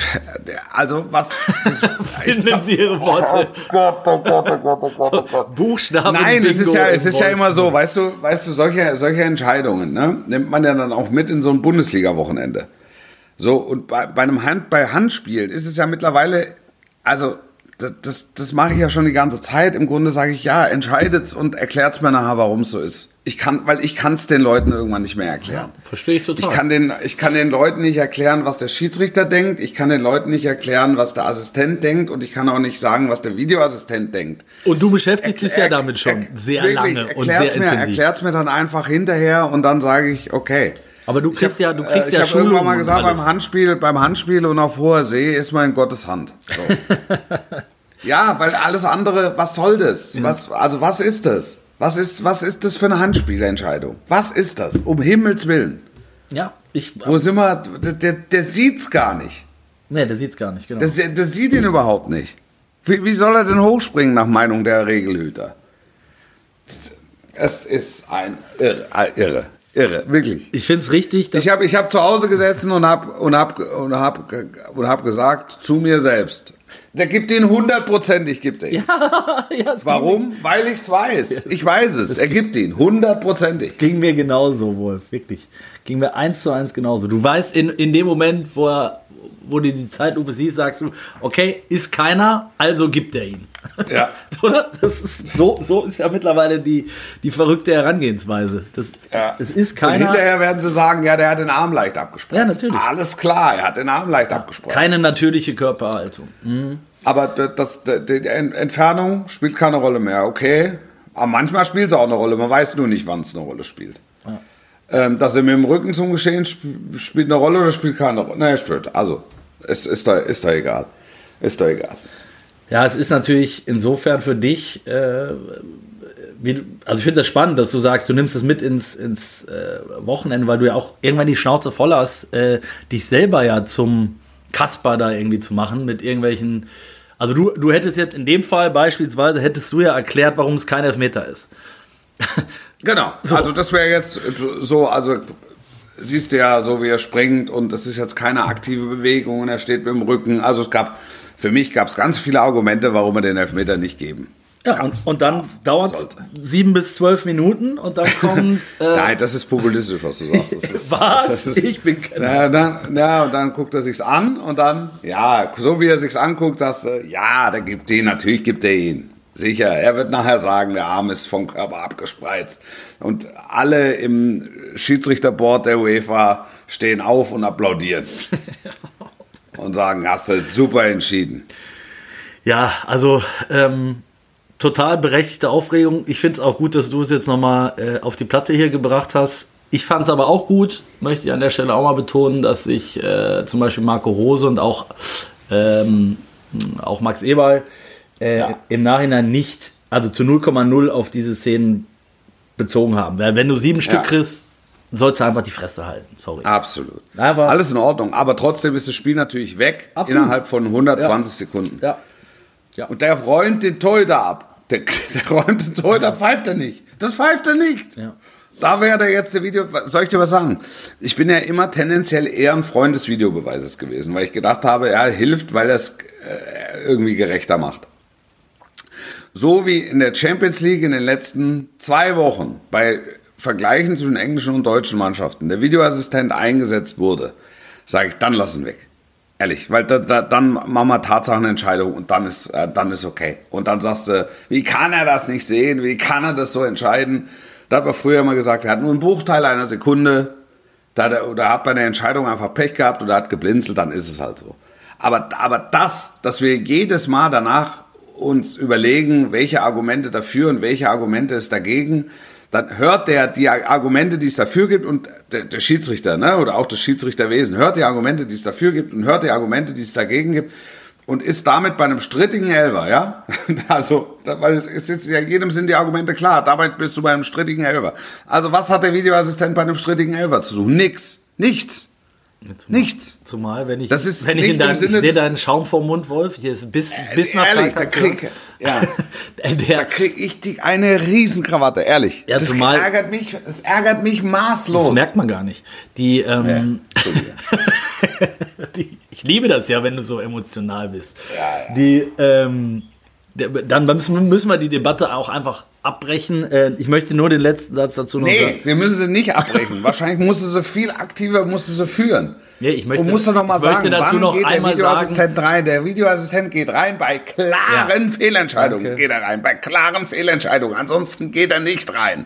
also was? Das, Finden Sie Ihre Worte. Oh Gott, oh Gott, oh Gott, oh Gott, oh Gott. Buchstaben. Nein, es ist ja, es ist ja immer so, weißt du, weißt du, solche, solche Entscheidungen, ne, nimmt man ja dann auch mit in so ein Bundesliga-Wochenende. So und bei, bei einem Hand, bei Handspielen ist es ja mittlerweile, also das, das, das mache ich ja schon die ganze Zeit. Im Grunde sage ich, ja, entscheidet's und erklärt's mir nachher, warum es so ist. Ich kann, weil ich kann es den Leuten irgendwann nicht mehr erklären. Ja, verstehe ich total. Ich kann, den, ich kann den Leuten nicht erklären, was der Schiedsrichter denkt. Ich kann den Leuten nicht erklären, was der Assistent denkt. Und ich kann auch nicht sagen, was der Videoassistent denkt. Und du beschäftigst dich ja damit schon sehr wirklich, lange und sehr mir, intensiv. Erklärt's mir dann einfach hinterher und dann sage ich, okay. Aber du kriegst hab, ja, du kriegst äh, ja Ich habe irgendwann mal gesagt, beim Handspiel, beim Handspiel und auf hoher See ist man in Gottes Hand. So. Ja, weil alles andere, was soll das? Was, also was ist das? Was ist, was ist das für eine Handspielentscheidung? Was ist das? Um Himmels Willen. Ja, ich. Wo sind wir? Der, der, der sieht's gar nicht. Nee, der sieht's gar nicht, genau. Der, der sieht ihn überhaupt nicht. Wie, wie soll er denn hochspringen nach Meinung der Regelhüter? Es ist ein irre, irre, irre wirklich. Ich finde es richtig. ich habe ich hab zu Hause gesessen und habe und hab, und hab, und hab gesagt zu mir selbst, Der gibt ihn hundertprozentig, gibt er ihn. Ja, ja, Warum? Ging Weil ich es weiß. Ich weiß es. Er gibt ihn hundertprozentig. Ging mir genauso, Wolf, wirklich. Ging mir eins zu eins genauso. Du weißt, in, in dem Moment, wo, er, wo du die Zeitlupe siehst, sagst du, okay, ist keiner, also gibt er ihn. Ja. Oder? Das ist, so, so ist ja mittlerweile die, die verrückte Herangehensweise. Das, Ja. Es ist Und keiner. hinterher werden sie sagen, ja, der hat den Arm leicht abgespreizt. Ja, natürlich. Alles klar, er hat den Arm leicht abgespreizt. Keine natürliche Körperhaltung. Aber das, das, die Entfernung spielt keine Rolle mehr, okay. Aber manchmal spielt es auch eine Rolle, man weiß nur nicht, wann es eine Rolle spielt. Ähm, dass er mit dem Rücken zum Geschehen sp spielt eine Rolle oder spielt keine Rolle? Nein, spielt. Also, es ist da, ist da egal. Ist da egal. Ja, es ist natürlich insofern für dich, äh, wie, also ich finde das spannend, dass du sagst, du nimmst es mit ins, ins äh, Wochenende, weil du ja auch irgendwann die Schnauze voll hast, äh, dich selber ja zum Kasper da irgendwie zu machen mit irgendwelchen. Also du, du hättest jetzt in dem Fall beispielsweise, hättest du ja erklärt, warum es kein Elfmeter ist. Genau. Also das wäre jetzt so, also siehst du ja, so wie er springt und das ist jetzt keine aktive Bewegung und er steht mit dem Rücken. Also es gab, für mich gab es ganz viele Argumente, warum wir den Elfmeter nicht geben. Ja, und, und dann dauert es sieben bis zwölf Minuten und dann kommt. Äh, Nein, das ist populistisch, was du sagst. Das ist, Was? Ist, Ich bin kein- na, dann, ja, und dann guckt er sich's an und dann, ja, so wie er sich's anguckt, sagst du, ja, der gibt den, natürlich gibt er ihn. Sicher, er wird nachher sagen, der Arm ist vom Körper abgespreizt. Und alle im Schiedsrichterboard der UEFA stehen auf und applaudieren. und sagen, hast du super entschieden. Ja, also ähm, total berechtigte Aufregung. Ich finde es auch gut, dass du es jetzt nochmal äh, auf die Platte hier gebracht hast. Ich fand es aber auch gut, möchte ich an der Stelle auch mal betonen, dass sich äh, zum Beispiel Marco Rose und auch, ähm, auch Max Eberl äh, Ja. im Nachhinein nicht, also zu 0,0 auf diese Szenen bezogen haben. Weil wenn du sieben Stück kriegst, sollst du einfach die Fresse halten. Sorry. Absolut. Aber- Alles in Ordnung. Aber trotzdem ist das Spiel natürlich weg Absolut. innerhalb von 120 Sekunden. Ja. Und der räumt den Torhüter ab. Der, der räumt den Torhüter, pfeift er nicht. Das pfeift er nicht. Ja. Da wäre der jetzt der Video. Soll ich dir was sagen? Ich bin ja immer tendenziell eher ein Freund des Videobeweises gewesen, weil ich gedacht habe, er hilft, weil er es äh, irgendwie gerechter macht. So wie in der Champions League in den letzten zwei Wochen bei Vergleichen zwischen englischen und deutschen Mannschaften der Videoassistent eingesetzt wurde, sage ich, dann lassen weg. Ehrlich, weil da, da, dann machen wir Tatsachenentscheidung und dann ist, äh, dann ist okay. Und dann sagst du, wie kann er das nicht sehen? Wie kann er das so entscheiden? Da hat man früher immer gesagt, er hat nur einen Bruchteil einer Sekunde. Da hat er, oder hat bei einer Entscheidung einfach Pech gehabt oder hat geblinzelt, dann ist es halt so. Aber, aber das, dass wir jedes Mal danach uns überlegen, welche Argumente dafür und welche Argumente es dagegen, dann hört der die Argumente, die es dafür gibt und der, der Schiedsrichter, ne, oder auch das Schiedsrichterwesen, hört die Argumente, die es dafür gibt und hört die Argumente, die es dagegen gibt und ist damit bei einem strittigen Elfer, ja? Also, weil es ist ja jedem sind die Argumente klar, dabei bist du bei einem strittigen Elfer. Also, was hat der Videoassistent bei einem strittigen Elfer zu suchen? Nix. Nichts. Zumal, Nichts. Zumal, wenn ich, Das ist wenn ich in deinem, ich sehe deinen Schaum vom Mund, Wolf, hier ist bis, bis nach Ehrlich, da krieg, ja, der, da krieg ich die, eine Riesenkrawatte, ehrlich. Ja, das zumal- ärgert mich, das ärgert mich maßlos. Das merkt man gar nicht. Die, ähm, die, ich liebe das ja, wenn du so emotional bist. Die, ähm, dann müssen wir die Debatte auch einfach abbrechen. Äh, ich möchte nur den letzten Satz dazu noch Nee, sagen. wir müssen sie nicht abbrechen. Wahrscheinlich musste sie viel aktiver, musste sie führen. Nee, ich möchte, Und musst du noch mal sagen, dazu wann noch geht der einmal sagen, Videoassistent rein? Der Videoassistent geht rein bei klaren Ja. Fehlentscheidungen. Danke. Geht er rein bei klaren Fehlentscheidungen. Ansonsten geht er nicht rein.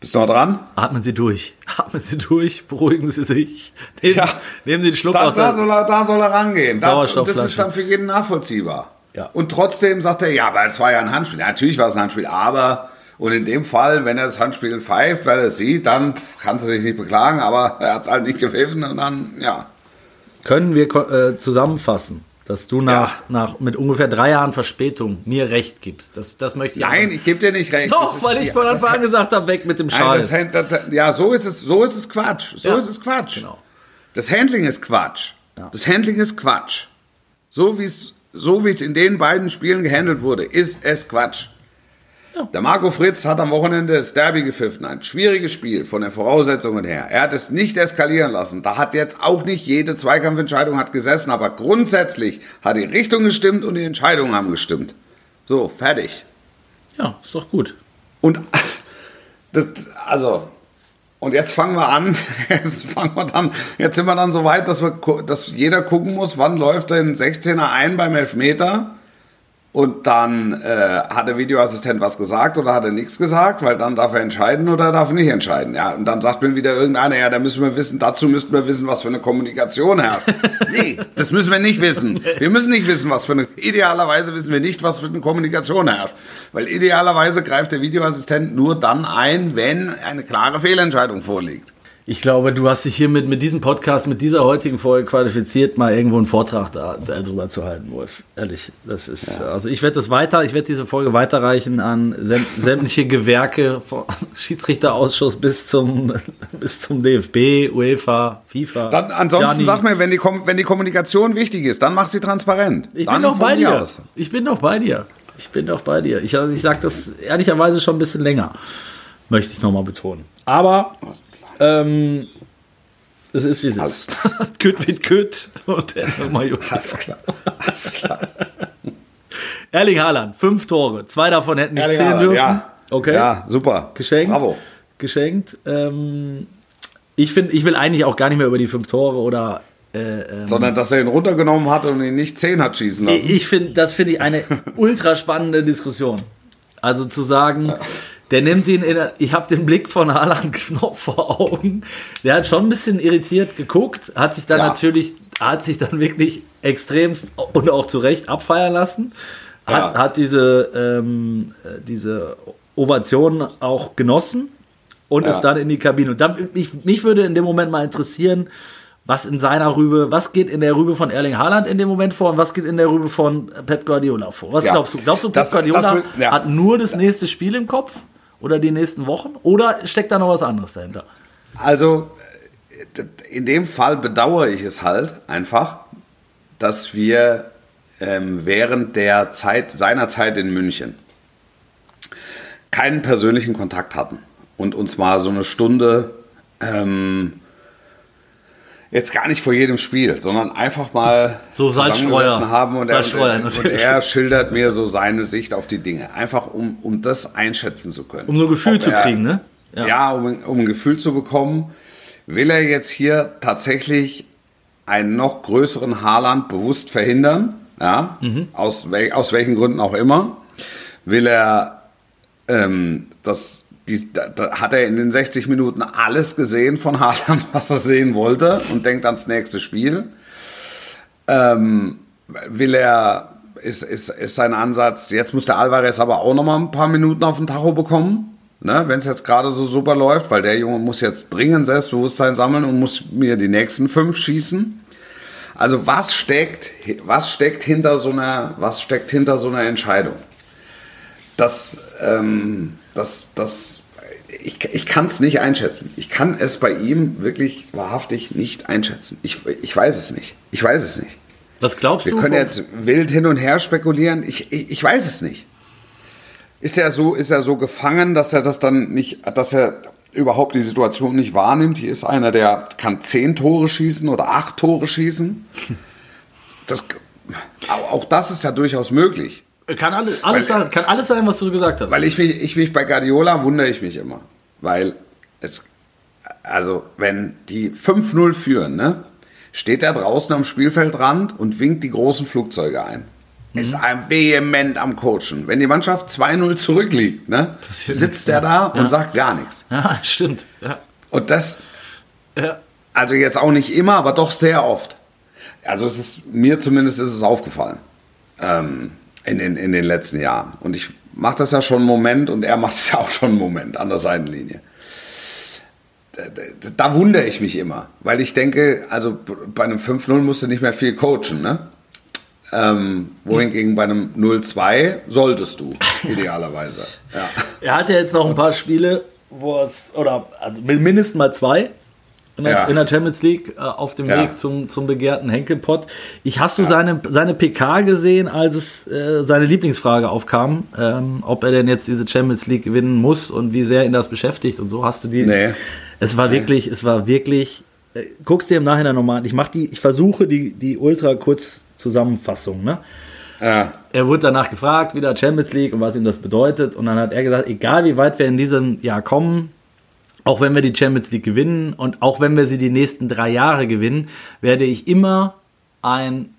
Bist du noch dran? atmen Sie durch. Atmen Sie durch, beruhigen Sie sich. Nehmen, Ja. nehmen Sie den Schluck Da, aus da, soll er, da soll er rangehen. Da, das ist dann für jeden nachvollziehbar. Ja. Und trotzdem sagt er, ja, aber es war ja ein Handspiel. Ja, natürlich war es ein Handspiel, aber und in dem Fall, wenn er das Handspiel pfeift, weil er es sieht, dann kannst du dich nicht beklagen, aber er hat es halt nicht gepfiffen und dann, ja. Können wir äh, zusammenfassen, dass du nach, nach mit ungefähr drei Jahren Verspätung mir recht gibst? Das, das möchte ich. Nein, ich gebe dir nicht recht. Das Doch, ist weil ich von das- Anfang an gesagt habe, weg mit dem Nein, Scheiß. das, Hand- das, ja, so ist es, so ist es Quatsch. So Ja, ist es Quatsch. genau. Das Handling ist Quatsch. Ja. Das Handling ist Quatsch. So wie es so wie es in den beiden Spielen gehandelt wurde, ist es Quatsch. Ja. Der Marco Fritz hat am Wochenende das Derby gepfiffen. Ein schwieriges Spiel von den Voraussetzungen her. Er hat es nicht eskalieren lassen. Da hat jetzt auch nicht jede Zweikampfentscheidung hat gesessen, aber grundsätzlich hat die Richtung gestimmt und die Entscheidungen haben gestimmt. So, fertig. Ja, ist doch gut. Und das, also, und jetzt fangen wir an, jetzt fangen wir dann, jetzt sind wir dann so weit, dass wir, dass jeder gucken muss, wann läuft denn 16er ein beim Elfmeter und dann äh, hat der Videoassistent was gesagt oder hat er nichts gesagt, weil dann darf er entscheiden oder er darf nicht entscheiden. Ja, und dann sagt mir wieder irgendeiner, ja, da müssen wir wissen, dazu müssten wir wissen, was für eine Kommunikation herrscht. nee, das müssen wir nicht wissen. Wir müssen nicht wissen, was für eine, idealerweise wissen wir nicht, was für eine Kommunikation herrscht. Weil idealerweise greift der Videoassistent nur dann ein, wenn eine klare Fehlentscheidung vorliegt. Ich glaube, du hast dich hiermit mit diesem Podcast, mit dieser heutigen Folge qualifiziert, mal irgendwo einen Vortrag da, darüber zu halten, Wolf. Ehrlich, das ist, ja. also ich werde das weiter, ich werde diese Folge weiterreichen an sämtliche Gewerke, vom Schiedsrichterausschuss bis zum, bis zum DFB, UEFA, FIFA. Dann, ansonsten Gianni. sag mir, wenn die, wenn die Kommunikation wichtig ist, dann mach sie transparent. Ich dann bin doch bei dir. Aus. Ich bin doch bei dir. Ich bin doch bei dir. Ich, ich sage das ehrlicherweise schon ein bisschen länger, möchte ich nochmal betonen. Aber ähm, es ist wie es ist. Küt wie Küt und der Alles klar. Alles klar. Erling Haaland, fünf Tore. Zwei davon hätten nicht zählen dürfen. Ja. Okay. Ja, super. Geschenkt. Bravo. Geschenkt. Ähm, ich, find, ich will eigentlich auch gar nicht mehr über die fünf Tore oder äh, ähm, Sondern dass er ihn runtergenommen hat und ihn nicht zehn hat schießen lassen. Ich, ich finde, das finde ich eine ultra spannende Diskussion. Also zu sagen, der nimmt ihn in, ich habe den Blick von Haaland noch vor Augen. Der hat schon ein bisschen irritiert geguckt, hat sich dann ja. natürlich, hat sich dann wirklich extremst und auch zu Recht abfeiern lassen. Hat, ja. hat diese, ähm, diese Ovation auch genossen und ja. ist dann in die Kabine. Und dann, mich, mich würde in dem Moment mal interessieren, was in seiner Rübe, was geht in der Rübe von Erling Haaland in dem Moment vor und was geht in der Rübe von Pep Guardiola vor? Was ja. glaubst du? Glaubst du, Pep das, Guardiola das will, ja. hat nur das nächste Spiel im Kopf? Oder die nächsten Wochen? Oder steckt da noch was anderes dahinter? Also, in dem Fall bedauere ich es halt einfach, dass wir ähm, während der Zeit, seiner Zeit in München keinen persönlichen Kontakt hatten und uns mal so eine Stunde ähm, jetzt gar nicht vor jedem Spiel, sondern einfach mal so Salzstreuer. haben und, er, und, und er schildert mir so seine Sicht auf die Dinge, einfach um, um das einschätzen zu können. Um so ein Gefühl Ob zu er, kriegen, ne? Ja, ja um, um ein Gefühl zu bekommen, will er jetzt hier tatsächlich einen noch größeren Haarland bewusst verhindern, ja, mhm. aus, aus welchen Gründen auch immer, will er ähm, das die, da, da, hat er in den 60 Minuten alles gesehen von Haaland, was er sehen wollte und denkt ans nächste Spiel. Ähm, will er, ist, ist, ist sein Ansatz, jetzt muss der Alvarez aber auch noch mal ein paar Minuten auf den Tacho bekommen, ne, wenn es jetzt gerade so super läuft, weil der Junge muss jetzt dringend Selbstbewusstsein sammeln und muss mir die nächsten fünf schießen. Also was steckt, was steckt hinter so einer, was steckt hinter so einer Entscheidung? Das, ähm, das, das, ich, ich kann es nicht einschätzen. Ich kann es bei ihm wirklich wahrhaftig nicht einschätzen. Ich, ich weiß es nicht. Ich weiß es nicht. Was glaubst Wir du? Wir können jetzt wild hin und her spekulieren. Ich, ich, ich weiß es nicht. Ist er so, ist er so gefangen, dass er das dann nicht, dass er überhaupt die Situation nicht wahrnimmt? Hier ist einer, der kann zehn Tore schießen oder acht Tore schießen. Das, auch das ist ja durchaus möglich. Kann alles, alles weil, sein, kann alles sein, was du gesagt hast. Weil ich mich, ich mich bei Guardiola wundere ich mich immer. Weil es, also wenn die 5-0 führen, ne, steht er draußen am Spielfeldrand und winkt die großen Flugzeuge ein. Mhm. Ist ein vehement am Coachen. Wenn die Mannschaft 2-0 zurückliegt, ne, sitzt er da ja. und sagt gar nichts. Ja, stimmt. Ja. Und das, ja. also jetzt auch nicht immer, aber doch sehr oft. Also es ist, mir zumindest ist es aufgefallen. Ähm, in den, in den letzten Jahren. Und ich mache das ja schon einen Moment und er macht es ja auch schon einen Moment an der Seitenlinie. Da, da, da, wundere ich mich immer, weil ich denke, also bei einem 5-0 musst du nicht mehr viel coachen, ne? Ähm, wohingegen bei einem 0-2 solltest du, idealerweise. Ja. Er hat ja jetzt noch ein paar Spiele, wo es, oder also mindestens mal zwei, in der, Ja. in der Champions League äh, auf dem Ja. Weg zum, zum begehrten Henkelpott. Ich hast du seine, seine PK gesehen, als es äh, seine Lieblingsfrage aufkam, ähm, ob er denn jetzt diese Champions League gewinnen muss und wie sehr ihn das beschäftigt und so. Hast du die? Nee. Es war wirklich, es war wirklich. Äh, guckst dir im Nachhinein nochmal an. Ich mach die, ich versuche die, die ultra kurz Zusammenfassung. Ne? Ja. er wurde danach gefragt, wieder Champions League und was ihm das bedeutet. Und dann hat er gesagt, egal wie weit wir in diesem Jahr kommen, auch wenn wir die Champions League gewinnen und auch wenn wir sie die nächsten drei Jahre gewinnen, werde ich immer ein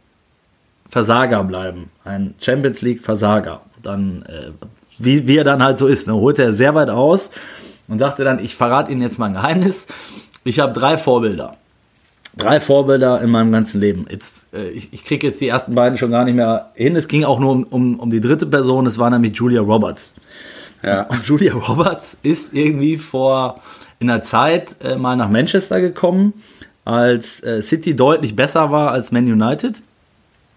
Versager bleiben. Ein Champions League Versager. Dann, äh, wie, wie er dann halt so ist, ne, holte er sehr weit aus und sagte dann, ich verrate Ihnen jetzt mal ein Geheimnis. Ich habe drei Vorbilder. Drei Vorbilder in meinem ganzen Leben. Jetzt, äh, ich ich kriege jetzt die ersten beiden schon gar nicht mehr hin. Es ging auch nur um, um, um die dritte Person, das war nämlich Julia Roberts. Ja. Und Julia Roberts ist irgendwie vor in der Zeit äh, mal nach Manchester gekommen, als äh, City deutlich besser war als Man United.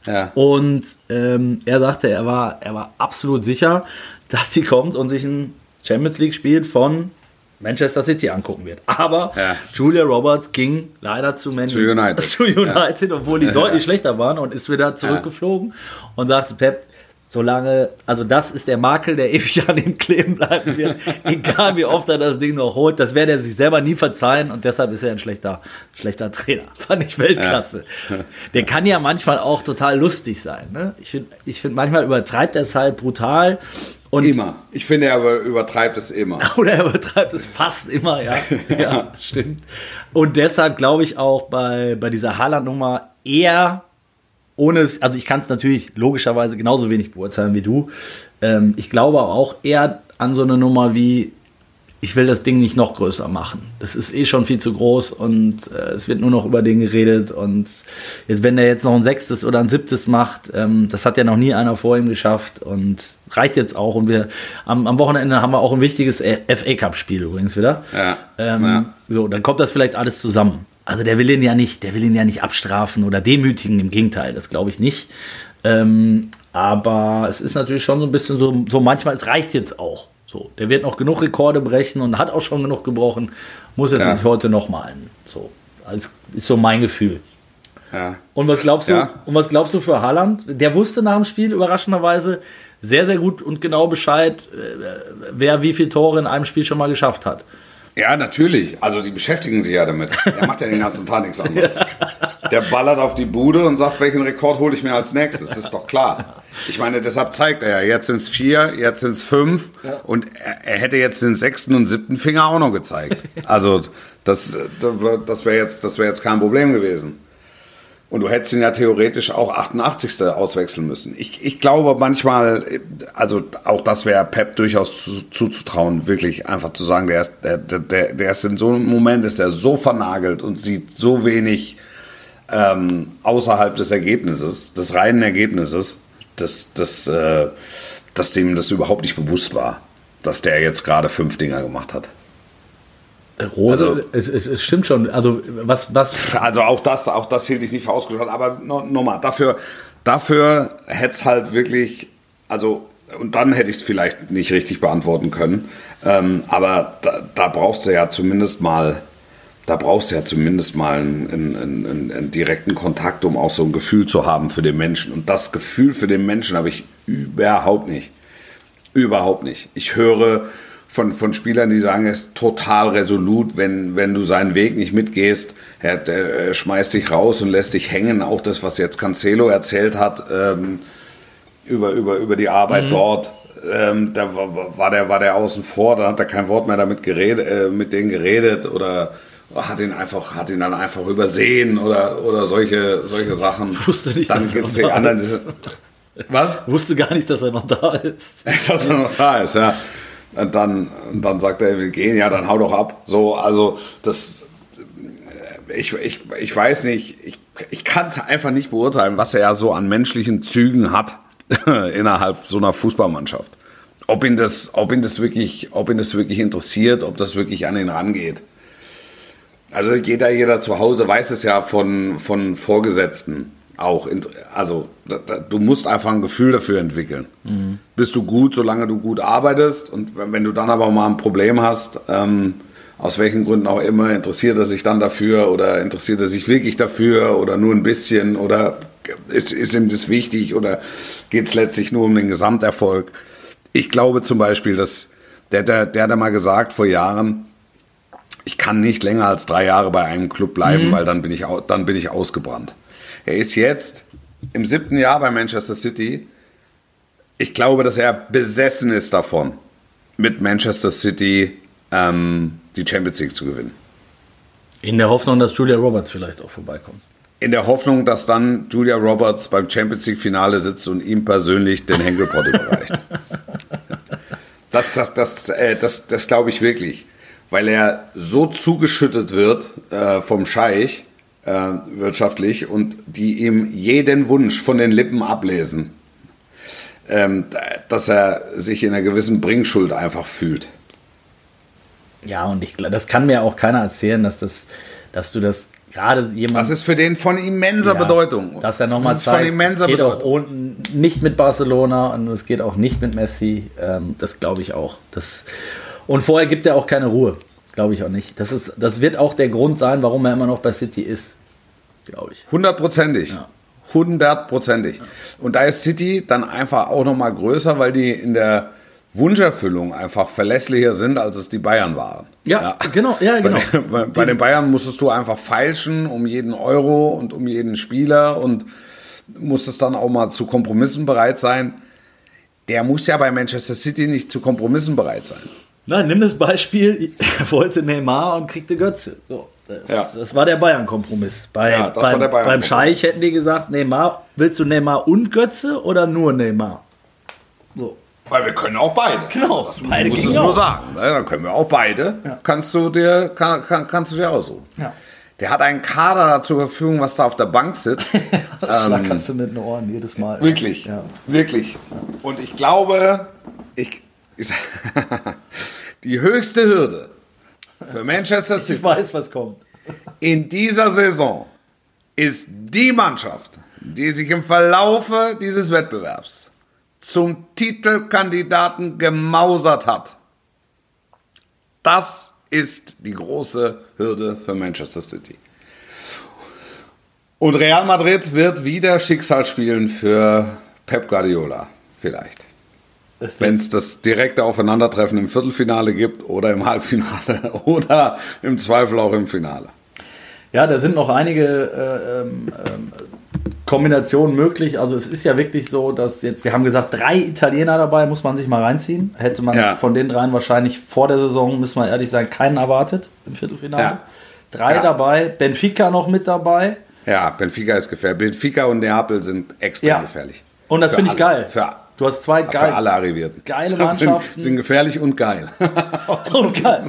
Ja. Und ähm, er sagte, er war, er war absolut sicher, dass sie kommt und sich ein Champions League-Spiel von Manchester City angucken wird. Aber Ja. Julia Roberts ging leider zu, Man Zu United. zu United, obwohl die deutlich schlechter waren und ist wieder zurückgeflogen und sagte, Pep, solange, also das ist der Makel, der ewig an ihm kleben bleiben wird, egal wie oft er das Ding noch holt, das werde er sich selber nie verzeihen und deshalb ist er ein schlechter, schlechter Trainer. Fand ich Weltklasse. Der kann ja manchmal auch total lustig sein. Ne? Ich finde, ich find, manchmal übertreibt er es halt brutal und Immer. Ich finde, er übertreibt es immer. oder er übertreibt es fast immer, ja. Ja, stimmt. Und deshalb glaube ich auch bei, bei dieser Haaland-Nummer eher ohne es, also ich kann es natürlich logischerweise genauso wenig beurteilen wie du. Ähm, ich glaube auch eher an so eine Nummer wie, ich will das Ding nicht noch größer machen. Das ist eh schon viel zu groß und äh, es wird nur noch über den geredet. Und jetzt, wenn der jetzt noch ein sechstes oder ein siebtes macht, ähm, das hat ja noch nie einer vor ihm geschafft und reicht jetzt auch. Und wir am, am Wochenende haben wir auch ein wichtiges FA Cup-Spiel übrigens wieder. Ja. Ähm, Ja. So, dann kommt das vielleicht alles zusammen. Also der will ihn ja nicht, der will ihn ja nicht abstrafen oder demütigen, im Gegenteil, das glaube ich nicht. Ähm, aber es ist natürlich schon so ein bisschen so, so manchmal, es reicht jetzt auch. So, der wird noch genug Rekorde brechen und hat auch schon genug gebrochen, muss jetzt Ja. nicht heute noch malen. So, also ist so mein Gefühl. Ja. Und was glaubst du? Ja. Und was glaubst du für Haaland? Der wusste nach dem Spiel überraschenderweise sehr, sehr gut und genau Bescheid, äh, wer wie viele Tore in einem Spiel schon mal geschafft hat. Ja, natürlich. Also die beschäftigen sich ja damit. Der macht ja den ganzen Tag nichts anderes. Der ballert auf die Bude und sagt, welchen Rekord hole ich mir als nächstes. Das ist doch klar. Ich meine, deshalb zeigt er ja, jetzt sind es vier, jetzt sind es fünf und er, er hätte jetzt den sechsten und siebten Finger auch noch gezeigt. Also das, das wäre jetzt, das wäre jetzt kein Problem gewesen. Und du hättest ihn ja theoretisch auch 88. auswechseln müssen. Ich, ich glaube manchmal, also auch das wäre Pep durchaus zu- zuzutrauen, wirklich einfach zu sagen, der ist, der, der, der ist in so einem Moment, ist er so vernagelt und sieht so wenig ähm, außerhalb des Ergebnisses, des reinen Ergebnisses, dass, dass, äh, dass dem das überhaupt nicht bewusst war, dass der jetzt gerade fünf Dinger gemacht hat. Rose, Also- es, es, es stimmt schon. Also was, was Also auch das, auch das hielt ich nicht für ausgeschlossen. Aber no- nochmal, dafür, dafür hätte es halt wirklich, also, und dann hätte ich es vielleicht nicht richtig beantworten können. Ähm, aber da, da brauchst du ja zumindest mal, da brauchst du ja zumindest mal einen, einen, einen, einen direkten Kontakt, um auch so ein Gefühl zu haben für den Menschen. Und das Gefühl für den Menschen habe ich überhaupt nicht. Überhaupt nicht. Ich höre von, von Spielern, die sagen, er ist total resolut, wenn, wenn du seinen Weg nicht mitgehst. Er, der, er schmeißt dich raus und lässt dich hängen. Auch das, was jetzt Cancelo erzählt hat ähm, über, über, über die Arbeit dort. Ähm, da war, war, der, war der außen vor, da hat er kein Wort mehr damit geredet, äh, mit denen geredet oder hat ihn einfach, hat ihn dann einfach übersehen oder, oder solche, solche Sachen. Wusste nicht, dann dass er gibt es noch die da anderen, diese, was? wusste gar nicht, dass er noch da ist. dass er noch da ist, ja. Und dann, dann sagt er, wir gehen, ja, dann hau doch ab. So, also das, ich, ich, ich weiß nicht, ich, ich kann es einfach nicht beurteilen, was er ja so an menschlichen Zügen hat innerhalb so einer Fußballmannschaft. Ob ihn das, ob ihn das wirklich, ob ihn das wirklich interessiert, ob das wirklich an ihn rangeht. Also jeder, jeder zu Hause weiß es ja von, von Vorgesetzten auch. Also da, da, du musst einfach ein Gefühl dafür entwickeln. Bist du gut, solange du gut arbeitest und wenn du dann aber mal ein Problem hast ähm, aus welchen Gründen auch immer, interessiert er sich dann dafür oder interessiert er sich wirklich dafür oder nur ein bisschen oder ist, ist ihm das wichtig oder geht es letztlich nur um den Gesamterfolg? Ich glaube zum Beispiel, dass der, der, der hat mal gesagt vor Jahren, ich kann nicht länger als drei Jahre bei einem Club bleiben, mhm. weil dann bin, ich, dann bin ich ausgebrannt. Er ist jetzt im siebten Jahr bei Manchester City. Ich glaube, dass er besessen ist davon, mit Manchester City ähm, die Champions League zu gewinnen. In der Hoffnung, dass Julia Roberts vielleicht auch vorbeikommt. In der Hoffnung, dass dann Julia Roberts beim Champions League Finale sitzt und ihm persönlich den Henkelpott überreicht. Das, das, das, äh, das, das glaube ich wirklich. Weil er so zugeschüttet wird äh, vom Scheich äh, wirtschaftlich und die ihm jeden Wunsch von den Lippen ablesen, ähm, dass er sich in einer gewissen Bringschuld einfach fühlt. Ja, und ich das kann mir auch keiner erzählen, dass, das, dass du das gerade jemand. Das ist für den von immenser ja, Bedeutung. Dass er nochmal zeigt, von immenser es geht Bedeutung. auch nicht mit Barcelona und es geht auch nicht mit Messi. Ähm, das glaube ich auch. Das, und vorher gibt er auch keine Ruhe. Glaube ich auch nicht. Das, ist, das wird auch der Grund sein, warum er immer noch bei City ist. Glaube ich. Hundertprozentig. Ja. Hundertprozentig. Und da ist City dann einfach auch nochmal größer, weil die in der Wunscherfüllung einfach verlässlicher sind, als es die Bayern waren. Ja, ja. genau. Ja, genau. Bei, bei, bei den Bayern musstest du einfach feilschen um jeden Euro und um jeden Spieler und musstest dann auch mal zu Kompromissen bereit sein. Der muss ja bei Manchester City nicht zu Kompromissen bereit sein. Nein, nimm das Beispiel, er wollte Neymar und kriegte Götze. So, das, ja. das war der Bayern-Kompromiss. Bei, ja, beim, Bayern beim Scheich hätten die gesagt, Neymar, willst du Neymar und Götze oder nur Neymar? So. Weil wir können auch beide. Genau, das beide musst du nur sagen. Ne? Dann können wir auch beide. Ja. Kannst du dir, kann, kann, kannst du dir aussuchen. Ja. Der hat einen Kader zur Verfügung, was da auf der Bank sitzt. das ähm, kannst du mit den Ohren jedes Mal. Wirklich, ja. wirklich. Und ich glaube, ich, ich die höchste Hürde für Manchester City. Ich weiß, was kommt. In dieser Saison ist die Mannschaft, die sich im Verlaufe dieses Wettbewerbs zum Titelkandidaten gemausert hat. Das ist die große Hürde für Manchester City. Und Real Madrid wird wieder Schicksal spielen für Pep Guardiola, vielleicht. Wenn es das direkte Aufeinandertreffen im Viertelfinale gibt oder im Halbfinale oder im Zweifel auch im Finale. Ja, da sind noch einige äh, ähm, ähm Kombination möglich. Also es ist ja wirklich so, dass jetzt, wir haben gesagt, drei Italiener dabei, muss man sich mal reinziehen. Hätte man ja. von den dreien wahrscheinlich vor der Saison, müssen wir ehrlich sagen, keinen erwartet im Viertelfinale. Ja. Drei ja. dabei, Benfica noch mit dabei. Ja, Benfica ist gefährlich. Benfica und Neapel sind extrem gefährlich. Und das finde ich geil. Für, du hast zwei geil, für alle Arrivierten. geile Mannschaften. Sind, sind gefährlich und geil. und geil.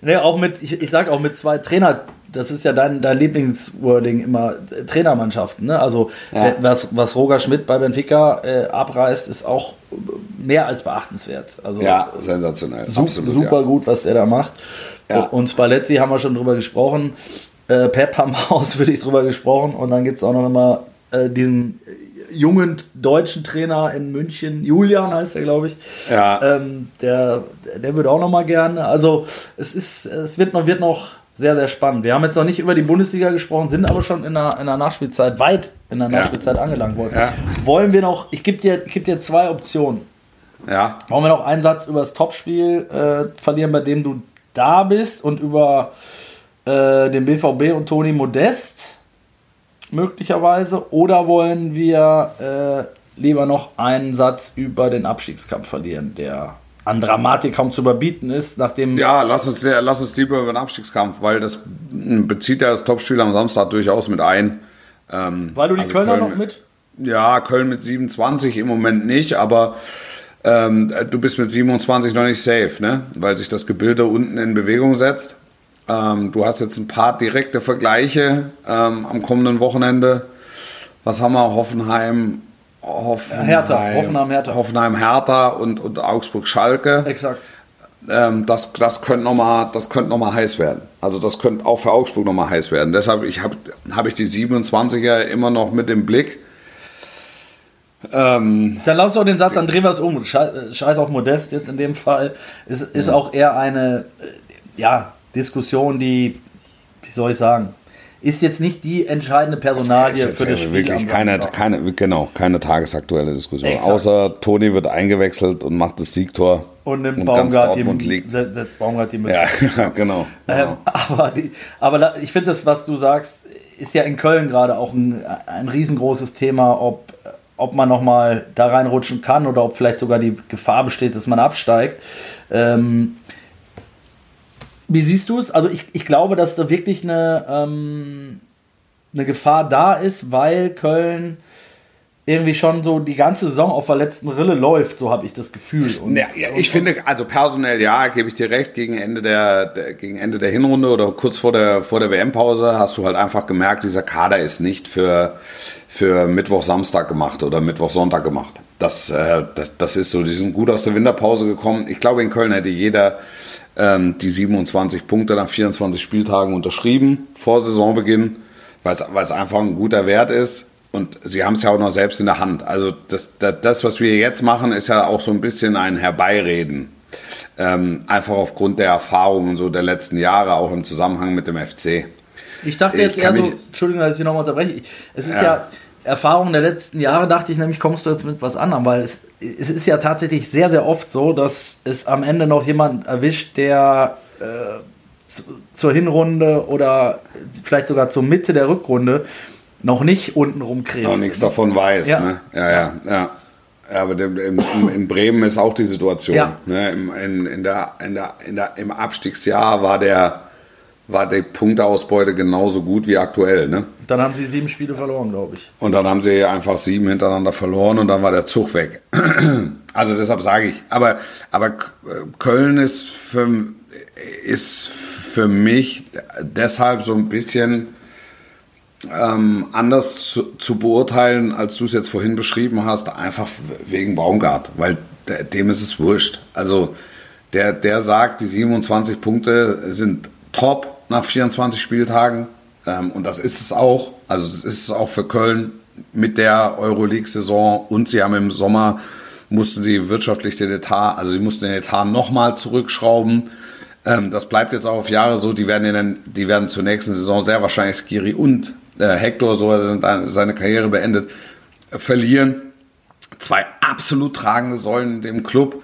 Nee, auch mit, ich, ich sag auch mit zwei Trainer das ist ja dein, dein Lieblingswording immer, äh, Trainermannschaften. Ne? Also ja. was, was Roger Schmidt bei Benfica äh, abreißt, ist auch mehr als beachtenswert. Also, ja, sensationell. Su Absolut, super ja. gut, was der da macht. Ja. Und Spalletti haben wir schon drüber gesprochen. Äh, Pep haben wir ausführlich drüber gesprochen. Und dann gibt es auch noch immer äh, diesen jungen deutschen Trainer in München, Julian heißt er, glaube ich. Ja. Ähm, der, der würde auch noch mal gerne. Also es ist, es wird noch, wird noch sehr, sehr spannend. Wir haben jetzt noch nicht über die Bundesliga gesprochen, sind aber schon in der, in der Nachspielzeit, weit in der Nachspielzeit ja. angelangt worden. Ja. Wollen wir noch, ich gebe dir, geb dir zwei Optionen. Ja. Wollen wir noch einen Satz über das Topspiel äh, verlieren, bei dem du da bist und über äh, den BVB und Toni Modest möglicherweise? Oder wollen wir äh, lieber noch einen Satz über den Abstiegskampf verlieren, der an Dramatik kaum zu überbieten ist, nachdem. Ja, lass uns, lass uns lieber über den Abstiegskampf, weil das bezieht ja das Topspiel am Samstag durchaus mit ein. Ähm, weil du die also Kölner Köln, noch mit? Ja, Köln mit 27 im Moment nicht, aber ähm, du bist mit 27 noch nicht safe, ne? weil sich das Gebilde unten in Bewegung setzt. Ähm, du hast jetzt ein paar direkte Vergleiche ähm, am kommenden Wochenende. Was haben wir? Hoffenheim, Hoffenheim, Hertha, Hoffenheim, Hertha. Hoffenheim, Hertha und, und Augsburg, Schalke. Exakt. Ähm, das, das könnte nochmal noch heiß werden. Also das könnte auch für Augsburg nochmal heiß werden. Deshalb habe hab ich die 27er immer noch mit im Blick. Ähm, dann lass auch den Satz, dann drehen wir es um. Scheiß auf Modest jetzt in dem Fall. Ist, ist auch eher eine, äh, ja, Diskussion, die, wie soll ich sagen, ist jetzt nicht die entscheidende Personalie für das Spiel. Wirklich keine, keine, genau, keine tagesaktuelle Diskussion. Exakt. Außer Toni wird eingewechselt und macht das Siegtor. Und nimmt und Baumgart die, liegt. setzt Baumgart die Mütze. Ja, genau. Ähm, genau. aber, die, aber ich finde das, was du sagst, ist ja in Köln gerade auch ein, ein riesengroßes Thema, ob, ob man nochmal da reinrutschen kann oder ob vielleicht sogar die Gefahr besteht, dass man absteigt. Ähm, wie siehst du es? Also ich, ich glaube, dass da wirklich eine, ähm, eine Gefahr da ist, weil Köln irgendwie schon so die ganze Saison auf der letzten Rille läuft, so habe ich das Gefühl. Und, ja, ja, ich und, finde, also personell ja, gebe ich dir recht, gegen Ende der, der, gegen Ende der Hinrunde oder kurz vor der, vor der WM-Pause hast du halt einfach gemerkt, dieser Kader ist nicht für, für Mittwoch, Samstag gemacht oder Mittwoch, Sonntag gemacht. Das, äh, das, das ist so, die sind gut aus der Winterpause gekommen. Ich glaube, in Köln hätte jeder ähm, die 27 Punkte nach 24 Spieltagen unterschrieben vor Saisonbeginn, weil es einfach ein guter Wert ist. Und sie haben es ja auch noch selbst in der Hand. Also das, das, das, was wir jetzt machen, ist ja auch so ein bisschen ein Herbeireden. Ähm, einfach aufgrund der Erfahrungen so der letzten Jahre, auch im Zusammenhang mit dem FC. Ich dachte jetzt ich eher so, Entschuldigung, dass ich nochmal unterbreche. Es ist ja, ja Erfahrung der letzten Jahre, dachte ich nämlich, kommst du jetzt mit was anderem, weil es, es ist ja tatsächlich sehr, sehr oft so, dass es am Ende noch jemand erwischt, der äh, zu, zur Hinrunde oder vielleicht sogar zur Mitte der Rückrunde noch nicht unten rumkrebst. Noch nichts davon weiß. Ja, ne? ja, ja. ja. Aber in, in, in, Bremen ist auch die Situation. Ja. Ne? Im, in, in der, in der, in der, Im Abstiegsjahr war, der, war die Punkteausbeute genauso gut wie aktuell. Ne? Dann haben sie sieben Spiele verloren, glaube ich. Und dann haben sie einfach sieben hintereinander verloren und dann war der Zug weg. Also deshalb sage ich. Aber, aber Köln ist für, ist für mich deshalb so ein bisschen ähm, anders zu, zu, beurteilen, als du es jetzt vorhin beschrieben hast, einfach wegen Baumgart, weil dem ist es wurscht. Also der, der sagt, die 27 Punkte sind top nach 24 Spieltagen ähm, und das ist es auch. Also das ist es auch für Köln mit der Euroleague-Saison und sie haben im Sommer mussten sie wirtschaftlich den Etat, also sie mussten den Etat nochmal zurückschrauben. Ähm, das bleibt jetzt auch auf Jahre so. Die werden, in die werden zur nächsten Saison sehr wahrscheinlich Skiri und äh, Hector, so seine Karriere beendet, verlieren. Zwei absolut tragende Säulen in dem Club.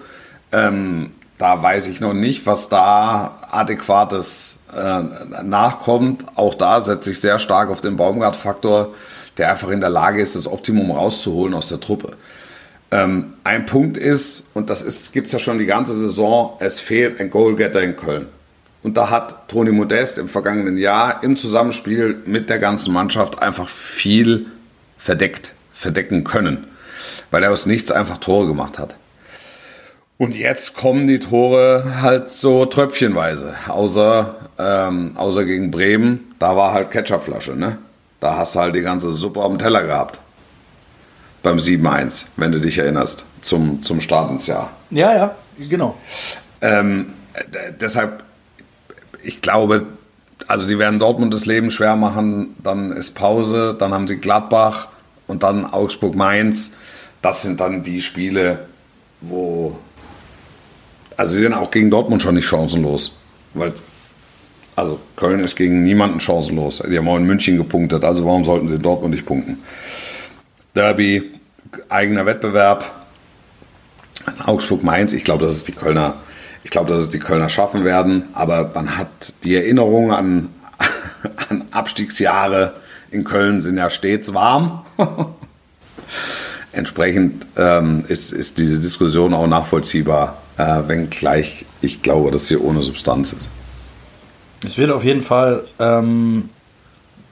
Ähm, da weiß ich noch nicht, was da adäquates äh, nachkommt. Auch da setze ich sehr stark auf den Baumgart-Faktor, der einfach in der Lage ist, das Optimum rauszuholen aus der Truppe. Ähm, ein Punkt ist, und das gibt es ja schon die ganze Saison, es fehlt ein Goalgetter in Köln. Und da hat Toni Modest im vergangenen Jahr im Zusammenspiel mit der ganzen Mannschaft einfach viel verdeckt, verdecken können, weil er aus nichts einfach Tore gemacht hat. Und jetzt kommen die Tore halt so tröpfchenweise, außer, ähm, außer gegen Bremen, da war halt Ketchupflasche, ne? Da hast du halt die ganze Suppe auf dem Teller gehabt. Beim 7-1, wenn du dich erinnerst, zum, zum Start ins Jahr. Ja, ja, genau. Ähm, deshalb ich glaube, also die werden Dortmund das Leben schwer machen, dann ist Pause, dann haben sie Gladbach und dann Augsburg-Mainz. Das sind dann die Spiele, wo. Also sie sind auch gegen Dortmund schon nicht chancenlos. Weil, also Köln ist gegen niemanden chancenlos. Die haben auch in München gepunktet, also warum sollten sie in Dortmund nicht punkten? Derby, eigener Wettbewerb. Augsburg-Mainz, ich glaube, das ist die Kölner ich glaube, dass es die Kölner schaffen werden, aber man hat die Erinnerungen an, an Abstiegsjahre in Köln sind ja stets warm. Entsprechend ähm, ist, ist diese Diskussion auch nachvollziehbar, äh, wenngleich ich glaube, dass sie ohne Substanz ist. Es wird auf jeden Fall ähm,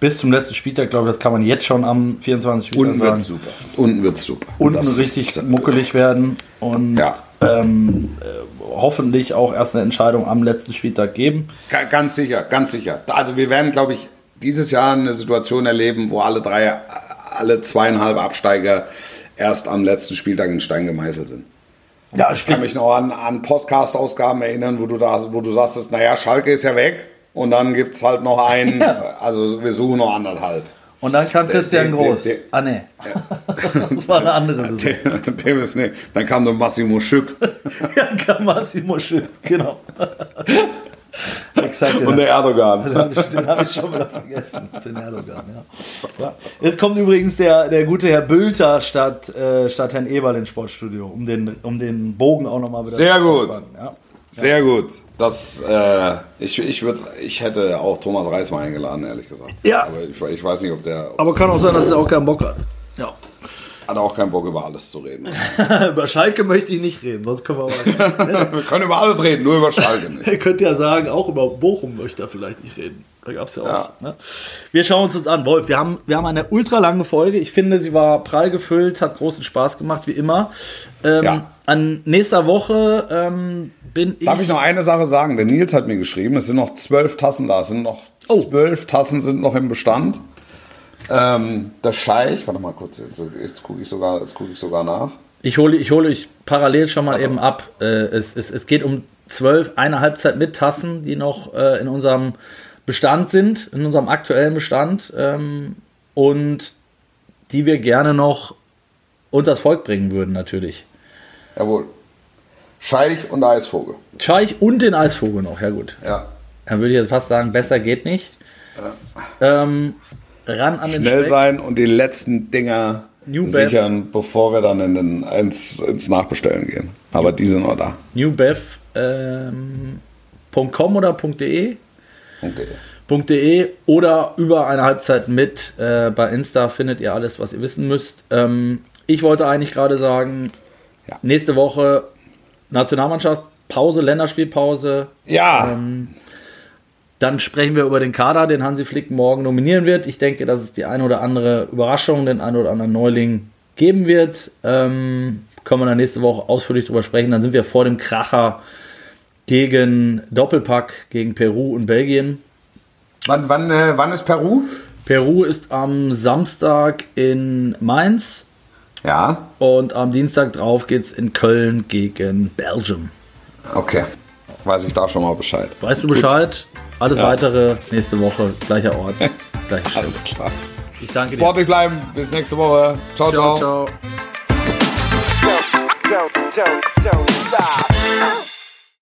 bis zum letzten Spieltag, glaube ich, das kann man jetzt schon am 24. Spieltag Unten wird super. Unten wird super. Unten richtig ist, muckelig werden und ja. ähm, äh, hoffentlich auch erst eine Entscheidung am letzten Spieltag geben. Ganz sicher, ganz sicher. Also wir werden, glaube ich, dieses Jahr eine Situation erleben, wo alle drei, alle zweieinhalb Absteiger erst am letzten Spieltag in Stein gemeißelt sind. Ja, ich kann mich noch an, an Podcast-Ausgaben erinnern, wo du da, wo du sagst, naja, Schalke ist ja weg. Und dann gibt es halt noch einen, ja. also wir suchen noch anderthalb. Und dann kam Christian der, der, Groß. Der, ah, nee. Ja. das war eine andere Saison. Dem ist, nee. Dann kam noch Massimo Schüpp. ja, kam Massimo Schüpp, genau. Exakt, Und der Erdogan. Den habe ich, den hab ich schon wieder vergessen. Den Erdogan, ja. Jetzt kommt übrigens der, der gute Herr Bülter statt, äh, statt Herrn Eberl ins Sportstudio, um den, um den Bogen auch nochmal wieder Sehr zu gut. Ja. Sehr gut. Das, äh, ich, ich, würd, ich hätte auch Thomas Reis mal eingeladen, ehrlich gesagt. Ja. Aber ich, ich weiß nicht, ob der Aber kann auch sein, dass er auch keinen Bock hat. Ja. Hat auch keinen Bock, über alles zu reden. über Schalke möchte ich nicht reden, sonst können wir aber. Wir können über alles reden, nur über Schalke nicht. Ihr könnt ja sagen, auch über Bochum möchte er vielleicht nicht reden. Da gab es ja auch. Ja. Ne? Wir schauen uns uns an. Wolf, wir haben, wir haben eine ultra lange Folge. Ich finde, sie war prall gefüllt, hat großen Spaß gemacht, wie immer. Ähm, Ja. An nächster Woche ähm, bin ich. Darf ich noch eine Sache sagen? Der Nils hat mir geschrieben, es sind noch zwölf Tassen da. Es sind noch Oh. zwölf Tassen sind noch im Bestand. Ähm, der Scheich, warte mal kurz, jetzt, jetzt gucke ich, sogar- jetzt guck ich sogar nach. Ich hole, ich hole euch parallel schon mal eben ab. Äh, es, es, es geht um zwölf, eine Halbzeit mit Tassen, die noch äh, in unserem Bestand sind, in unserem aktuellen Bestand ähm, und die wir gerne noch unters Volk bringen würden, natürlich. Jawohl. Scheich und Eisvogel. Scheich und den Eisvogel noch, ja gut. Ja. Dann würde ich jetzt fast sagen, besser geht nicht. Ähm, ran an den Schnell Speck. sein und die letzten Dinger New sichern, bevor wir dann in den, ins, ins Nachbestellen gehen. Aber die sind noch da. newbev ähm, oder .de Okay. .de oder über eine Halbzeit mit. Äh, bei Insta findet ihr alles, was ihr wissen müsst. Ähm, ich wollte eigentlich gerade sagen, Ja. nächste Woche Nationalmannschaft, Pause, Länderspielpause. Ja, Dann sprechen wir über den Kader, den Hansi Flick morgen nominieren wird. Ich denke, dass es die eine oder andere Überraschung, den einen oder anderen Neuling geben wird. Ähm, können wir dann nächste Woche ausführlich drüber sprechen. Dann sind wir vor dem Kracher gegen Doppelpack, gegen Peru und Belgien. wann, wann, äh, wann ist Peru? Peru ist am Samstag in Mainz Ja, und am Dienstag drauf geht's in Köln gegen Belgium. okay. Weiß ich da schon mal Bescheid. Weißt du Bescheid? Alles ja. weitere nächste Woche, gleicher Ort, gleiche Stelle. Alles klar. Ich danke dir. Sportlich bleiben, bis nächste Woche. Ciao, Ciao, ciao. ciao. ciao.